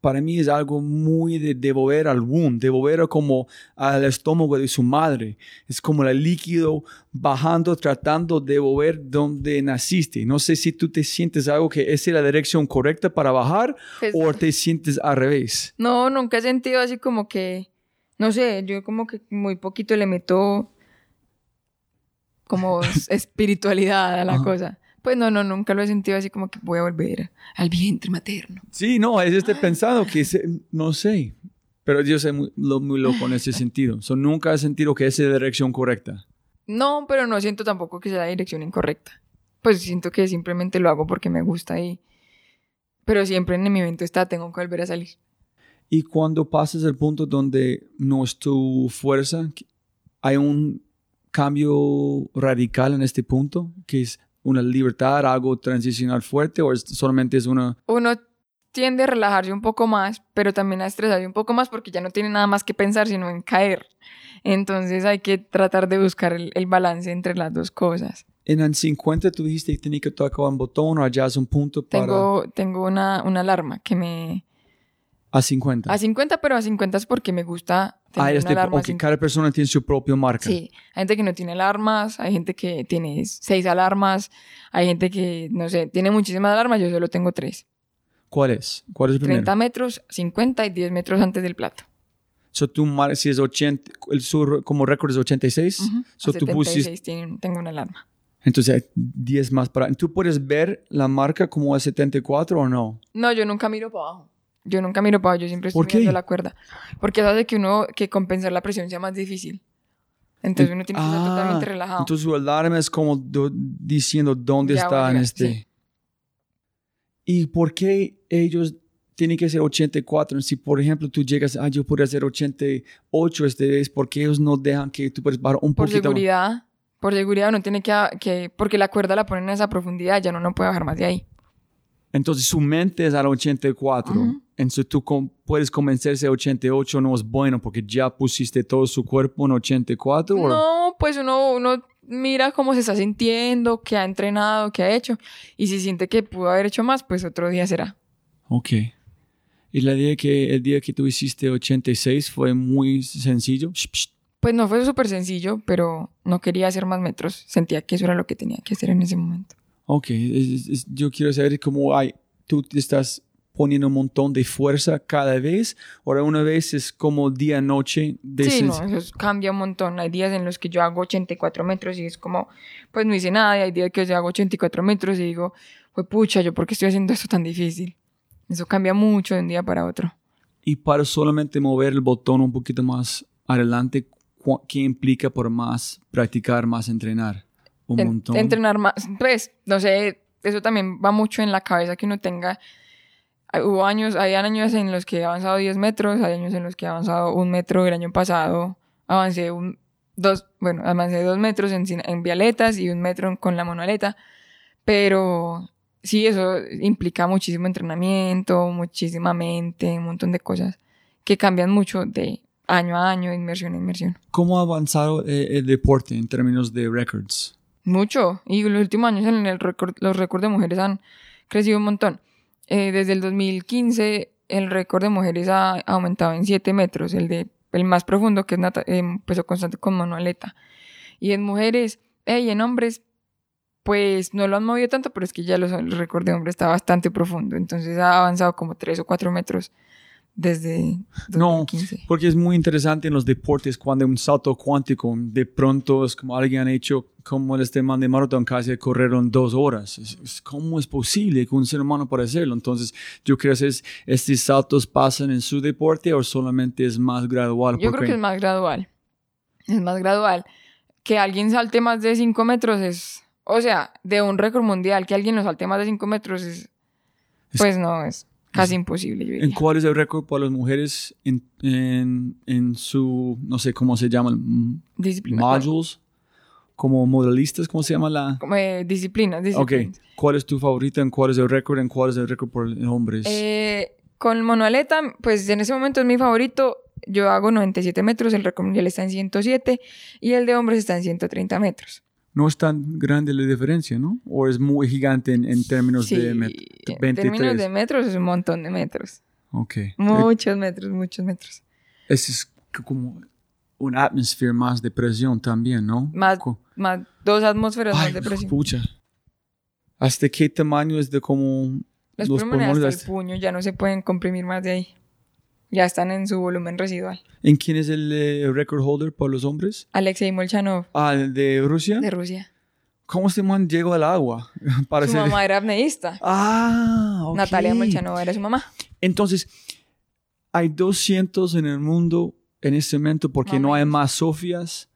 Speaker 1: para mí es algo muy de devolver al womb, devolver como al estómago de su madre. Es como el líquido bajando, tratando de volver donde naciste. No sé si tú te sientes algo que es la dirección correcta para bajar
Speaker 2: Pues,
Speaker 1: o te sientes al revés.
Speaker 2: No, nunca he sentido así como que, no sé, yo como que muy poquito le meto como espiritualidad a la
Speaker 1: Ajá.
Speaker 2: cosa. Pues no, no, nunca lo he sentido así como que voy a volver al vientre materno.
Speaker 1: Sí, no, es este pensando que no sé, pero yo soy muy, lo- muy loco en ese sentido. So, nunca he sentido que esa es la dirección correcta.
Speaker 2: No, pero no siento tampoco que sea la dirección incorrecta. Pues siento que simplemente lo hago porque me gusta y... Pero siempre en mi mente está, tengo que volver a salir.
Speaker 1: Y cuando pasas el punto donde no es tu fuerza, hay un cambio radical en este punto, que es una libertad, algo transicional fuerte, o es- solamente es una...
Speaker 2: Uno tiende a relajarse un poco más, pero también a estresarse un poco más porque ya no tiene nada más que pensar sino en caer. Entonces hay que tratar de buscar el, el balance entre las dos cosas.
Speaker 1: En el 50 tú dijiste que tenía que tocar un botón o allá es un punto para...
Speaker 2: Tengo, tengo una, una alarma que me,
Speaker 1: A 50.
Speaker 2: A 50, pero a 50 es porque me gusta
Speaker 1: ah,
Speaker 2: una
Speaker 1: este,
Speaker 2: alarma.
Speaker 1: ok,
Speaker 2: sin-
Speaker 1: cada persona tiene su propia marca.
Speaker 2: Sí, hay gente que no tiene alarmas, hay gente que tiene seis alarmas, hay gente que, no sé, tiene muchísimas alarmas, yo solo tengo tres.
Speaker 1: ¿Cuál es? ¿Cuál es el primero?
Speaker 2: 30 metros, 50 y 10 metros antes del plato.
Speaker 1: So, tu si es 80, el sur como récord es 86.
Speaker 2: Ujú,
Speaker 1: So,
Speaker 2: a
Speaker 1: tú
Speaker 2: 76
Speaker 1: pusiste,
Speaker 2: tienen- tengo una alarma.
Speaker 1: entonces hay 10 más para. ¿Tú puedes ver la marca como a 74 o no?
Speaker 2: No, yo nunca miro para abajo. Yo nunca miro para yo siempre estoy
Speaker 1: ¿Por qué?
Speaker 2: mirando la cuerda. Porque eso hace que uno, que compensar la presión sea más difícil. Entonces uno tiene que estar
Speaker 1: Ah,
Speaker 2: totalmente relajado.
Speaker 1: Entonces su alarma es como do- diciendo dónde
Speaker 2: Ya
Speaker 1: está
Speaker 2: a
Speaker 1: en este.
Speaker 2: sí.
Speaker 1: ¿Y por qué ellos tienen que ser 84? Si, por ejemplo, tú llegas, ah, yo podría hacer 88 este vez, ¿por qué ellos no dejan que tú puedes bajar un
Speaker 2: Por
Speaker 1: poquito? más?
Speaker 2: seguridad, por seguridad uno tiene que, que, porque la cuerda la ponen a esa profundidad, ya no, no puede bajar más de ahí.
Speaker 1: Entonces su mente es al 84.
Speaker 2: Ujú.
Speaker 1: Entonces tú com- puedes convencerse a 88 no es bueno porque ya pusiste todo su cuerpo en 84. ¿o?
Speaker 2: No, pues uno, uno mira cómo se está sintiendo, qué ha entrenado, qué ha hecho. Y si siente que pudo haber hecho más, pues otro día será.
Speaker 1: Ok. Y la día que, el día que tú hiciste 86 fue muy sencillo.
Speaker 2: Pues no fue súper sencillo, pero no quería hacer más metros. Sentía que eso era lo que tenía que hacer en ese momento.
Speaker 1: Ok, es- es- es- yo quiero saber cómo hay, tú estás poniendo un montón de fuerza cada vez, o una vez es como día-noche.
Speaker 2: Sí, no, eso es- cambia un montón. Hay días en los que yo hago 84 metros y es como, pues no hice nada. Y hay días que yo hago 84 metros y digo, pues pucha, ¿yo por qué estoy haciendo esto tan difícil? Eso cambia mucho de un día para otro.
Speaker 1: Y para solamente mover el botón un poquito más adelante, ¿qué implica por más practicar, más entrenar? Un
Speaker 2: En-
Speaker 1: montón.
Speaker 2: entrenar más, pues, no sé, eso también va mucho en la cabeza que uno tenga. Hay- Hubo años, hay años en los que he avanzado 10 metros, hay años en los que he avanzado un metro. El año pasado avancé un, dos, bueno, avancé dos metros en, en vialetas y un metro con la monoaleta. Pero sí, eso implica muchísimo entrenamiento, muchísima mente, un montón de cosas que cambian mucho de año a año, inmersión a inmersión.
Speaker 1: ¿Cómo ha avanzado eh, el deporte en términos de records?
Speaker 2: Mucho. Y los últimos años en el récord, los récords de mujeres han crecido un montón. Eh, desde el 2015 el récord de mujeres ha aumentado en 7 metros, el de el más profundo que es nata- em, peso constante con manualeta. Y en mujeres eh, y en hombres, pues no lo han movido tanto, pero es que ya el récord de hombres está bastante profundo. Entonces ha avanzado como 3 o 4 metros desde
Speaker 1: No,
Speaker 2: 2015.
Speaker 1: Porque es muy interesante en los deportes cuando un salto cuántico de pronto es como alguien ha hecho como el este man de maratón casi corrieron dos horas. Es- es- ¿Cómo es posible que un ser humano pueda hacerlo? Entonces yo creo que es, estos saltos pasan en su deporte o solamente es más gradual.
Speaker 2: Yo creo que es más gradual. Es más gradual. Que alguien salte más de 5 metros es. O sea, de un récord mundial, que alguien lo salte más de 5 metros. Es- Pues no, es casi imposible, yo
Speaker 1: ¿En
Speaker 2: diría.
Speaker 1: cuál es el récord para las mujeres en, en, en su, no sé cómo se llaman,
Speaker 2: Disciplina.
Speaker 1: modules? Como modelistas, ¿cómo se llama la?
Speaker 2: Como, eh, disciplinas,
Speaker 1: Ok. ¿cuál es tu favorita? ¿En cuál es el récord? ¿En cuál es el récord por hombres?
Speaker 2: Eh, con monoaleta, pues en ese momento es mi favorito. Yo hago 97 metros, el récord mundial está en 107 y el de hombres está en 130 metros.
Speaker 1: No es tan grande la diferencia, ¿no? ¿O es muy gigante en, en términos de met-
Speaker 2: en
Speaker 1: 23?
Speaker 2: términos de metros es un montón de metros.
Speaker 1: Ok. Eh,
Speaker 2: Muchos metros, muchos metros.
Speaker 1: Ese es como un atmosphere más de presión también, ¿no?
Speaker 2: Más, más dos atmósferas
Speaker 1: Ay,
Speaker 2: más de presión.
Speaker 1: pucha. ¿Hasta qué tamaño es de como
Speaker 2: Los,
Speaker 1: los
Speaker 2: pulmones
Speaker 1: pulmones?
Speaker 2: hasta- el puño ya no se pueden comprimir más de ahí. Ya están en su volumen residual.
Speaker 1: ¿En quién es el eh, record holder para los hombres?
Speaker 2: Alexei Molchanov,
Speaker 1: Ah, ¿el de Rusia.
Speaker 2: de Rusia.
Speaker 1: ¿Cómo este man llegó al agua? Para
Speaker 2: Su
Speaker 1: ser-
Speaker 2: mamá era apneísta.
Speaker 1: Ah, ok.
Speaker 2: Natalia Molchanov era su mamá.
Speaker 1: Entonces, hay 200 en el mundo en este momento porque no hay más Sofias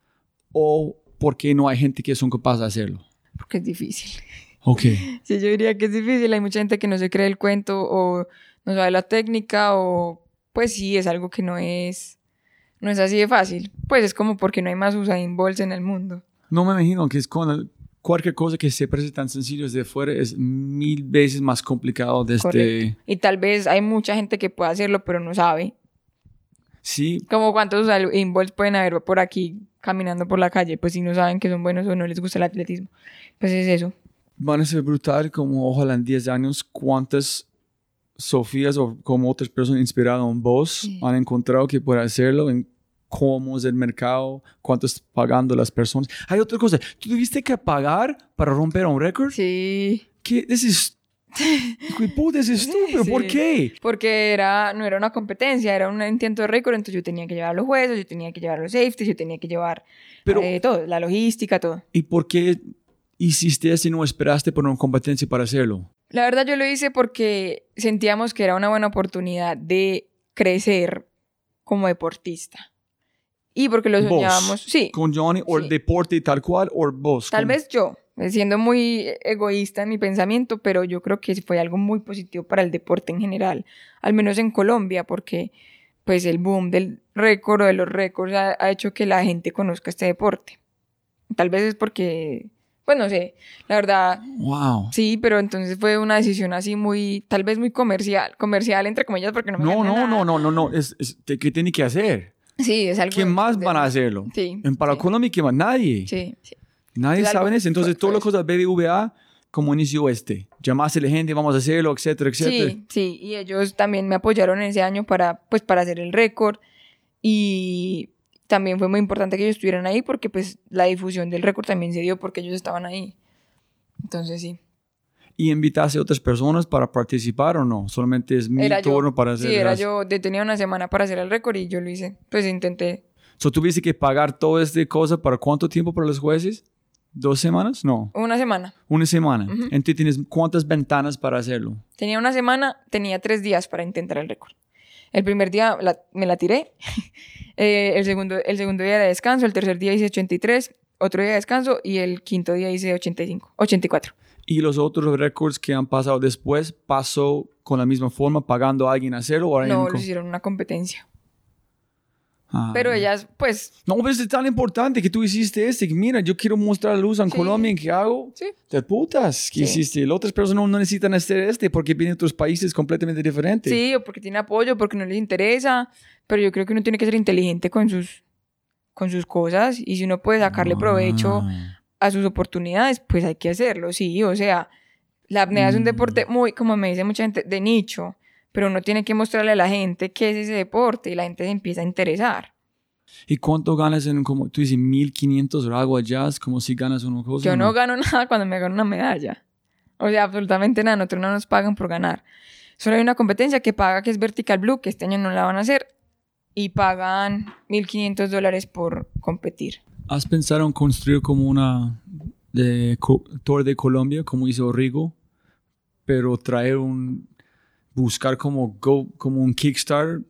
Speaker 1: o porque no hay gente que son capaces de hacerlo.
Speaker 2: Porque es difícil.
Speaker 1: Ok.
Speaker 2: Sí, yo diría que es difícil. Hay mucha gente que no se cree el cuento o no sabe la técnica o pues sí, es algo que no es, no es así de fácil. Pues es como porque no hay más Usain Bolts en el mundo.
Speaker 1: No me imagino que es con cualquier cosa que se parece tan sencillo desde fuera es mil veces más complicado desde...
Speaker 2: Correcto. Y tal vez hay mucha gente que puede hacerlo, pero no sabe.
Speaker 1: Sí,
Speaker 2: Como cuántos Usain Bolts pueden haber por aquí caminando por la calle, pues si no saben que son buenos o no les gusta el atletismo. Pues es eso.
Speaker 1: van a ser brutal como ojalá en 10 años cuántas Sofías o como otras personas inspirado en vos
Speaker 2: Sí.
Speaker 1: han encontrado que puede hacerlo en cómo es el mercado, cuánto están pagando las personas. Hay otra cosa. ¿Tú tuviste que pagar para romper un récord?
Speaker 2: Sí.
Speaker 1: ¿Qué? This is... Puta, es estúpido. ¿Por
Speaker 2: Sí.
Speaker 1: qué?
Speaker 2: Porque era, no era una competencia, era un intento de récord, entonces yo tenía que llevar a los jueces, yo tenía que llevar los safeties, yo tenía que llevar
Speaker 1: Pero-
Speaker 2: eh, todo, la logística, todo.
Speaker 1: ¿Y por qué hiciste eso y no esperaste por una competencia para hacerlo?
Speaker 2: La verdad yo lo hice porque sentíamos que era una buena oportunidad de crecer como deportista. Y porque lo
Speaker 1: ¿Vos?
Speaker 2: soñábamos, sí,
Speaker 1: ¿Con Johnny o el deporte tal cual o vos?
Speaker 2: tal
Speaker 1: ¿Con-
Speaker 2: vez yo, siendo muy egoísta en mi pensamiento, pero yo creo que fue algo muy positivo para el deporte en general, al menos en Colombia, porque pues el boom del récord o de los récords ha, ha hecho que la gente conozca este deporte. Tal vez es porque, pues no sé, la verdad,
Speaker 1: Wow.
Speaker 2: Sí, pero entonces fue una decisión así muy, tal vez muy comercial, comercial entre comillas porque no me
Speaker 1: No, no,
Speaker 2: nada.
Speaker 1: no, no, no, no. Es, es- ¿Qué tiene que hacer?
Speaker 2: Sí, es algo.
Speaker 1: ¿Quién más
Speaker 2: de-
Speaker 1: van a hacerlo?
Speaker 2: Sí.
Speaker 1: En para
Speaker 2: sí,
Speaker 1: ¿quién más? Nadie.
Speaker 2: Sí, sí.
Speaker 1: Nadie
Speaker 2: Es
Speaker 1: sabe eso. Entonces, todas las
Speaker 2: fue
Speaker 1: cosas BBVA, como inició este. Llamaste a la gente, vamos a hacerlo, etcétera, etcétera.
Speaker 2: Sí, sí, y ellos también me apoyaron ese año para, pues, para hacer el récord y también fue muy importante que ellos estuvieran ahí porque pues la difusión del récord también se dio porque ellos estaban ahí. Entonces sí.
Speaker 1: ¿Y invitaste a otras personas para participar o no? Solamente es mi
Speaker 2: Era yo.
Speaker 1: turno para hacer
Speaker 2: Sí, era
Speaker 1: las-
Speaker 2: yo, tenía una semana para hacer el récord y yo lo hice. Pues intenté.
Speaker 1: So, ¿Tuviste que pagar toda esta cosa para cuánto tiempo para los jueces? ¿Dos semanas? No,
Speaker 2: Una semana.
Speaker 1: una semana.
Speaker 2: Ujú.
Speaker 1: Entonces, ¿tienes cuántas ventanas para hacerlo?
Speaker 2: Tenía una semana, tenía tres días para intentar el récord. El primer día la- me la tiré, Eh, el, segundo, el segundo día era descanso, el tercer día hice 83, otro día de descanso y el quinto día hice 85, 84.
Speaker 1: ¿Y los otros récords que han pasado después pasó con la misma forma, pagando a alguien a hacerlo? o hay
Speaker 2: No,
Speaker 1: un
Speaker 2: lo hicieron una competencia.
Speaker 1: Ah.
Speaker 2: Pero ellas, pues,
Speaker 1: No, pero es tan importante que tú hiciste este. que Mira, yo quiero mostrar luz en
Speaker 2: Sí.
Speaker 1: Colombia. ¿En qué hago?
Speaker 2: sí.
Speaker 1: De putas. ¿Qué
Speaker 2: Sí.
Speaker 1: hiciste? Las otras personas no, necesitan hacer este porque vienen de otros países completamente diferentes.
Speaker 2: Sí, o porque tiene apoyo, porque no les interesa, pero yo creo que uno tiene que ser inteligente con sus, con sus cosas y si uno puede sacarle provecho
Speaker 1: Ah.
Speaker 2: a sus oportunidades, pues hay que hacerlo, sí, o sea, la apnea es un
Speaker 1: Mm.
Speaker 2: deporte muy, como me dice mucha gente, de nicho, pero uno tiene que mostrarle a la gente qué es ese deporte y la gente se empieza a interesar.
Speaker 1: ¿Y cuánto ganas en, como tú dices, 1500 o? Es como si ganas una cosa.
Speaker 2: Yo
Speaker 1: ¿o
Speaker 2: no gano nada cuando me gano una medalla. O sea, absolutamente nada. Nosotros no nos pagan por ganar. Solo hay una competencia que paga, que es Vertical Blue, que este año no la van a hacer. Y pagan 1.500 dólares por competir.
Speaker 1: ¿Has pensado en construir como una de co- Tour de Colombia, como hizo Rigo? Pero traer un... Buscar como, go, un Kickstarter,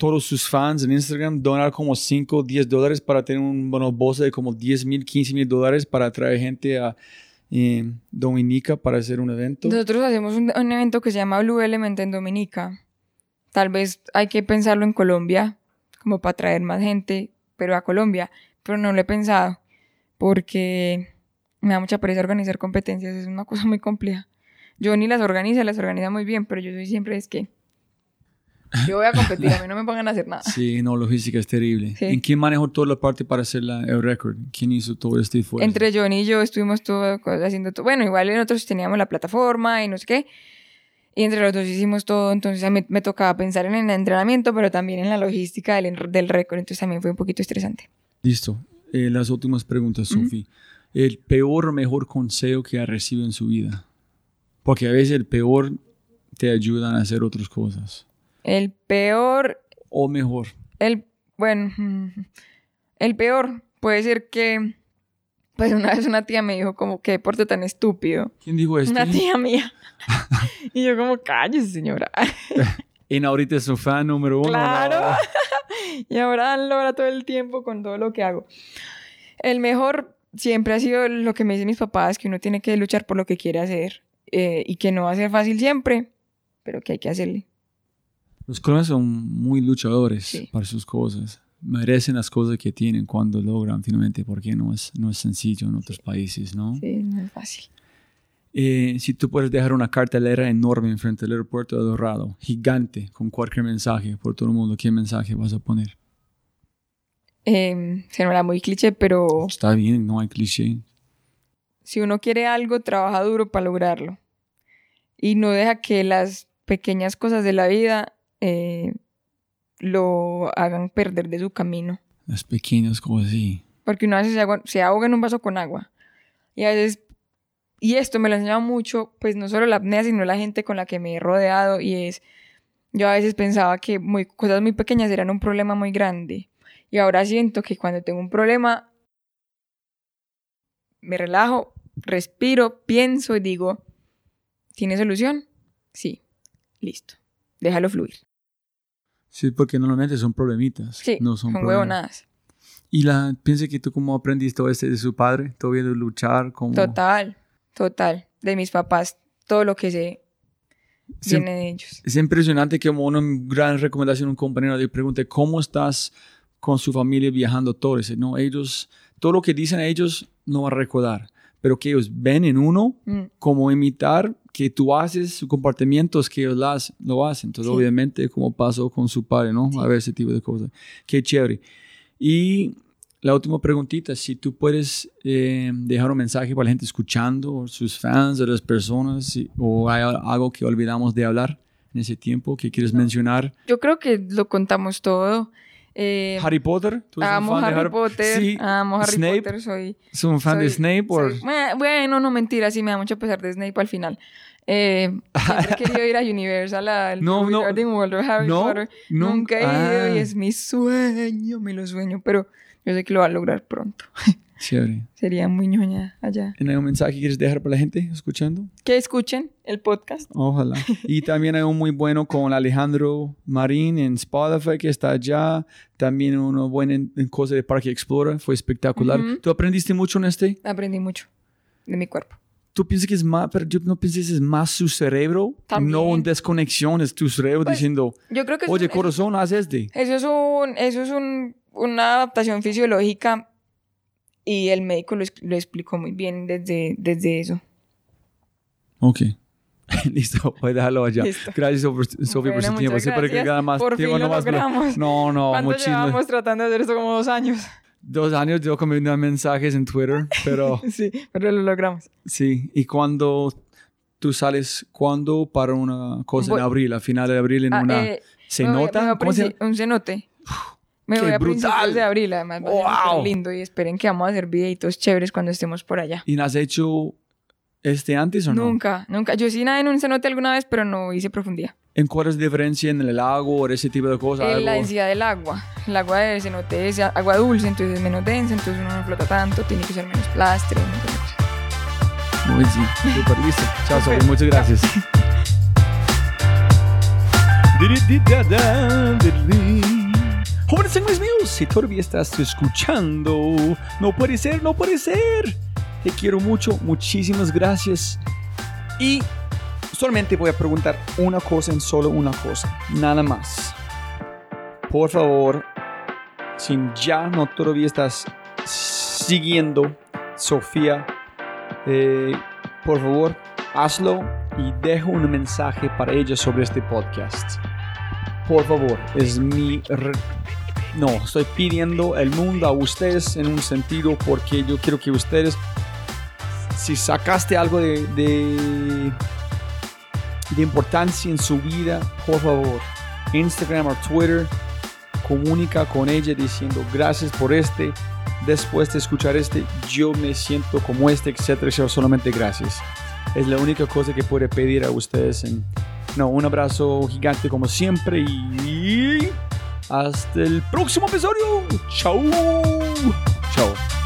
Speaker 1: todos sus fans en Instagram, donar como 5 o 10 dólares para tener un bueno, bolsa de como 10 mil, 15 mil dólares para traer gente a eh, Dominica para hacer un evento.
Speaker 2: Nosotros hacemos un, evento que se llama Blue Element en Dominica. Tal vez hay que pensarlo en Colombia, como para traer más gente, pero a Colombia. Pero no lo he pensado, porque me da mucha pereza organizar competencias, es una cosa muy compleja. Ni las organizo, las organiza muy bien, pero yo soy siempre es que yo voy a competir, a mí no me pongan a hacer nada.
Speaker 1: Sí, no, logística es terrible.
Speaker 2: Sí.
Speaker 1: ¿En quién manejó toda la parte para hacer la, el récord? ¿Quién hizo todo este esfuerzo?
Speaker 2: Entre Johnny y yo estuvimos todo haciendo todo. Bueno, igual nosotros teníamos la plataforma y no sé qué. Y entre los dos hicimos todo. Entonces a mí me tocaba pensar en el entrenamiento, pero también en la logística del, del récord. Entonces también fue un poquito estresante.
Speaker 1: Listo. Eh, las últimas preguntas, Sofi. El peor o mejor consejo que ha recibido en su vida. Porque a veces el peor te ayudan a hacer otras cosas.
Speaker 2: El peor,
Speaker 1: O mejor.
Speaker 2: el, bueno, el peor puede ser que, pues una vez una tía me dijo como, qué deporte tan estúpido.
Speaker 1: ¿Quién dijo esto?
Speaker 2: Una tía mía. y yo como, cállese señora.
Speaker 1: En ahorita es su fan número uno.
Speaker 2: Claro. y ahora logra todo el tiempo con todo lo que hago. El mejor siempre ha sido lo que me dicen mis papás, que uno tiene que luchar por lo que quiere hacer eh, y que no va a ser fácil siempre, pero que hay que hacerle.
Speaker 1: Los colombianos son muy luchadores
Speaker 2: Sí.
Speaker 1: para sus cosas. Merecen las cosas que tienen cuando logran finalmente, porque no es, no es sencillo en otros países, ¿no?
Speaker 2: Sí, no es fácil.
Speaker 1: Eh, si tú puedes dejar una cartelera enorme enfrente del aeropuerto de Dorado, gigante, con cualquier mensaje por todo el mundo, ¿qué mensaje vas a poner?
Speaker 2: Eh, se me da muy cliché, pero
Speaker 1: Está bien, no hay cliché.
Speaker 2: si uno quiere algo, trabaja duro para lograrlo. Y no deja que las pequeñas cosas de la vida eh, lo hagan perder de su camino.
Speaker 1: Las pequeñas cosas, sí.
Speaker 2: Porque uno a veces se, ahoga en un vaso con agua. Y a veces, y esto me lo ha enseñado mucho, pues no solo la apnea, sino la gente con la que me he rodeado. Y es, yo a veces pensaba que muy, cosas muy pequeñas eran un problema muy grande. Y ahora siento que cuando tengo un problema, me relajo, respiro, pienso y digo, ¿tiene solución? Sí, listo, déjalo fluir.
Speaker 1: Sí, porque normalmente son problemitas.
Speaker 2: Sí,
Speaker 1: no son
Speaker 2: huevonadas.
Speaker 1: Y la, piensa que tú cómo aprendiste todo este de su padre, todo viendo luchar, como...
Speaker 2: Total, total. De mis papás, todo lo que sé
Speaker 1: Sí.
Speaker 2: viene de ellos.
Speaker 1: Es impresionante que como una gran recomendación un compañero le pregunte cómo estás con su familia viajando todo. Dice, no, ellos, todo lo que dicen ellos no va a recordar, pero que ellos ven en uno
Speaker 2: Mm,
Speaker 1: como imitar que tú haces sus comportamientos que ellos las, lo hacen. Entonces,
Speaker 2: Sí.
Speaker 1: obviamente, como pasó con su padre, ¿no? A ver ese tipo de cosas. Qué chévere. Y la última preguntita, si tú puedes eh, dejar un mensaje para la gente escuchando, o sus fans, o las personas, si- o hay al- algo que olvidamos de hablar en ese tiempo que quieres mencionar.
Speaker 2: Yo creo que lo contamos todo. Eh,
Speaker 1: Harry Potter, ¿tú eres un
Speaker 2: amo
Speaker 1: fan de
Speaker 2: Harry Potter.
Speaker 1: Sí,
Speaker 2: Amo Harry
Speaker 1: Snape,
Speaker 2: Potter. Soy,
Speaker 1: ¿Es un fan de Snape
Speaker 2: soy- Bueno, no mentira, sí me da mucho pesar de Snape al final. Eh, siempre he querido ir a Universal al
Speaker 1: No, no.
Speaker 2: World of Harry
Speaker 1: No,
Speaker 2: Potter.
Speaker 1: no.
Speaker 2: Nunca he ido
Speaker 1: Ah.
Speaker 2: y es mi sueño, me lo sueño, pero yo sé que lo va a lograr pronto.
Speaker 1: Chévere.
Speaker 2: Sería muy ñoña allá.
Speaker 1: ¿Hay un mensaje que quieres dejar para la gente escuchando?
Speaker 2: Que escuchen el podcast.
Speaker 1: Ojalá. Y también hay un muy bueno con Alejandro Marín en Spotify que está allá. También uno bueno en, en cosas de Parque Explora. Fue espectacular.
Speaker 2: Ujú.
Speaker 1: ¿Tú aprendiste mucho en este?
Speaker 2: Aprendí mucho de mi cuerpo.
Speaker 1: ¿Tú piensas que es más, pero yo no pienso que es más su cerebro?
Speaker 2: También.
Speaker 1: No una desconexión, es tu cerebro
Speaker 2: Pues,
Speaker 1: diciendo,
Speaker 2: Yo creo que es
Speaker 1: oye,
Speaker 2: un-
Speaker 1: corazón, haz este.
Speaker 2: Eso es, un, eso es un, una adaptación fisiológica y el médico lo, lo explicó muy bien desde, desde eso.
Speaker 1: Ok. Listo, voy a dejarlo allá.
Speaker 2: Listo.
Speaker 1: Gracias, Sofi, Sofi, por
Speaker 2: Bueno,
Speaker 1: su tiempo. Siempre que queda más
Speaker 2: Por
Speaker 1: tiempo,
Speaker 2: fin
Speaker 1: no
Speaker 2: lo
Speaker 1: más.
Speaker 2: logramos.
Speaker 1: No, no,
Speaker 2: ¿Cuánto
Speaker 1: muchísimo.
Speaker 2: llevamos tratando de hacer esto? Como dos años.
Speaker 1: Dos años yo comiendo mensajes en Twitter, pero
Speaker 2: Sí, pero lo logramos.
Speaker 1: sí. Y cuando tú sales, ¿cuándo para una cosa
Speaker 2: Voy-
Speaker 1: en abril, a final de abril en
Speaker 2: Ah,
Speaker 1: una...
Speaker 2: eh, a
Speaker 1: ¿Cómo se
Speaker 2: Un cenote. Me
Speaker 1: ¡Qué
Speaker 2: voy a
Speaker 1: brutal!
Speaker 2: principios de abril, además va a ser lindo y esperen que vamos a hacer videitos chéveres cuando estemos por allá.
Speaker 1: ¿Y has hecho este antes o no?
Speaker 2: Nunca, nunca. Yo sí nadé en un cenote alguna vez, pero no hice profundidad.
Speaker 1: ¿En cuál es la diferencia en el lago o ese tipo de cosas?
Speaker 2: Eh, la densidad del agua. El agua del cenote es agua dulce, entonces es menos densa, entonces uno no flota tanto, tiene que usar menos de cosas.
Speaker 1: Muy sí, súper listo. Chao, Sofi, muchas gracias. Jóvenes amigos míos, si todavía estás escuchando, no puede ser, no puede ser. Te quiero mucho, muchísimas gracias. Y solamente voy a preguntar una cosa en solo una cosa, nada más. Por favor, si ya no todavía estás siguiendo Sofía, eh, por favor, hazlo y deja un mensaje para ella sobre este podcast. Por favor, es mi... No, estoy pidiendo el mundo a ustedes en un sentido porque yo quiero que ustedes, si sacaste algo de, de, importancia en su vida, por favor, Instagram o Twitter, comunica con ella diciendo gracias por este. Después de escuchar este, yo me siento como este, etcétera, etcétera, solamente gracias. Es la única cosa que puedo pedir a ustedes. En, no, un abrazo gigante como siempre y hasta el próximo episodio. Chao. Chao.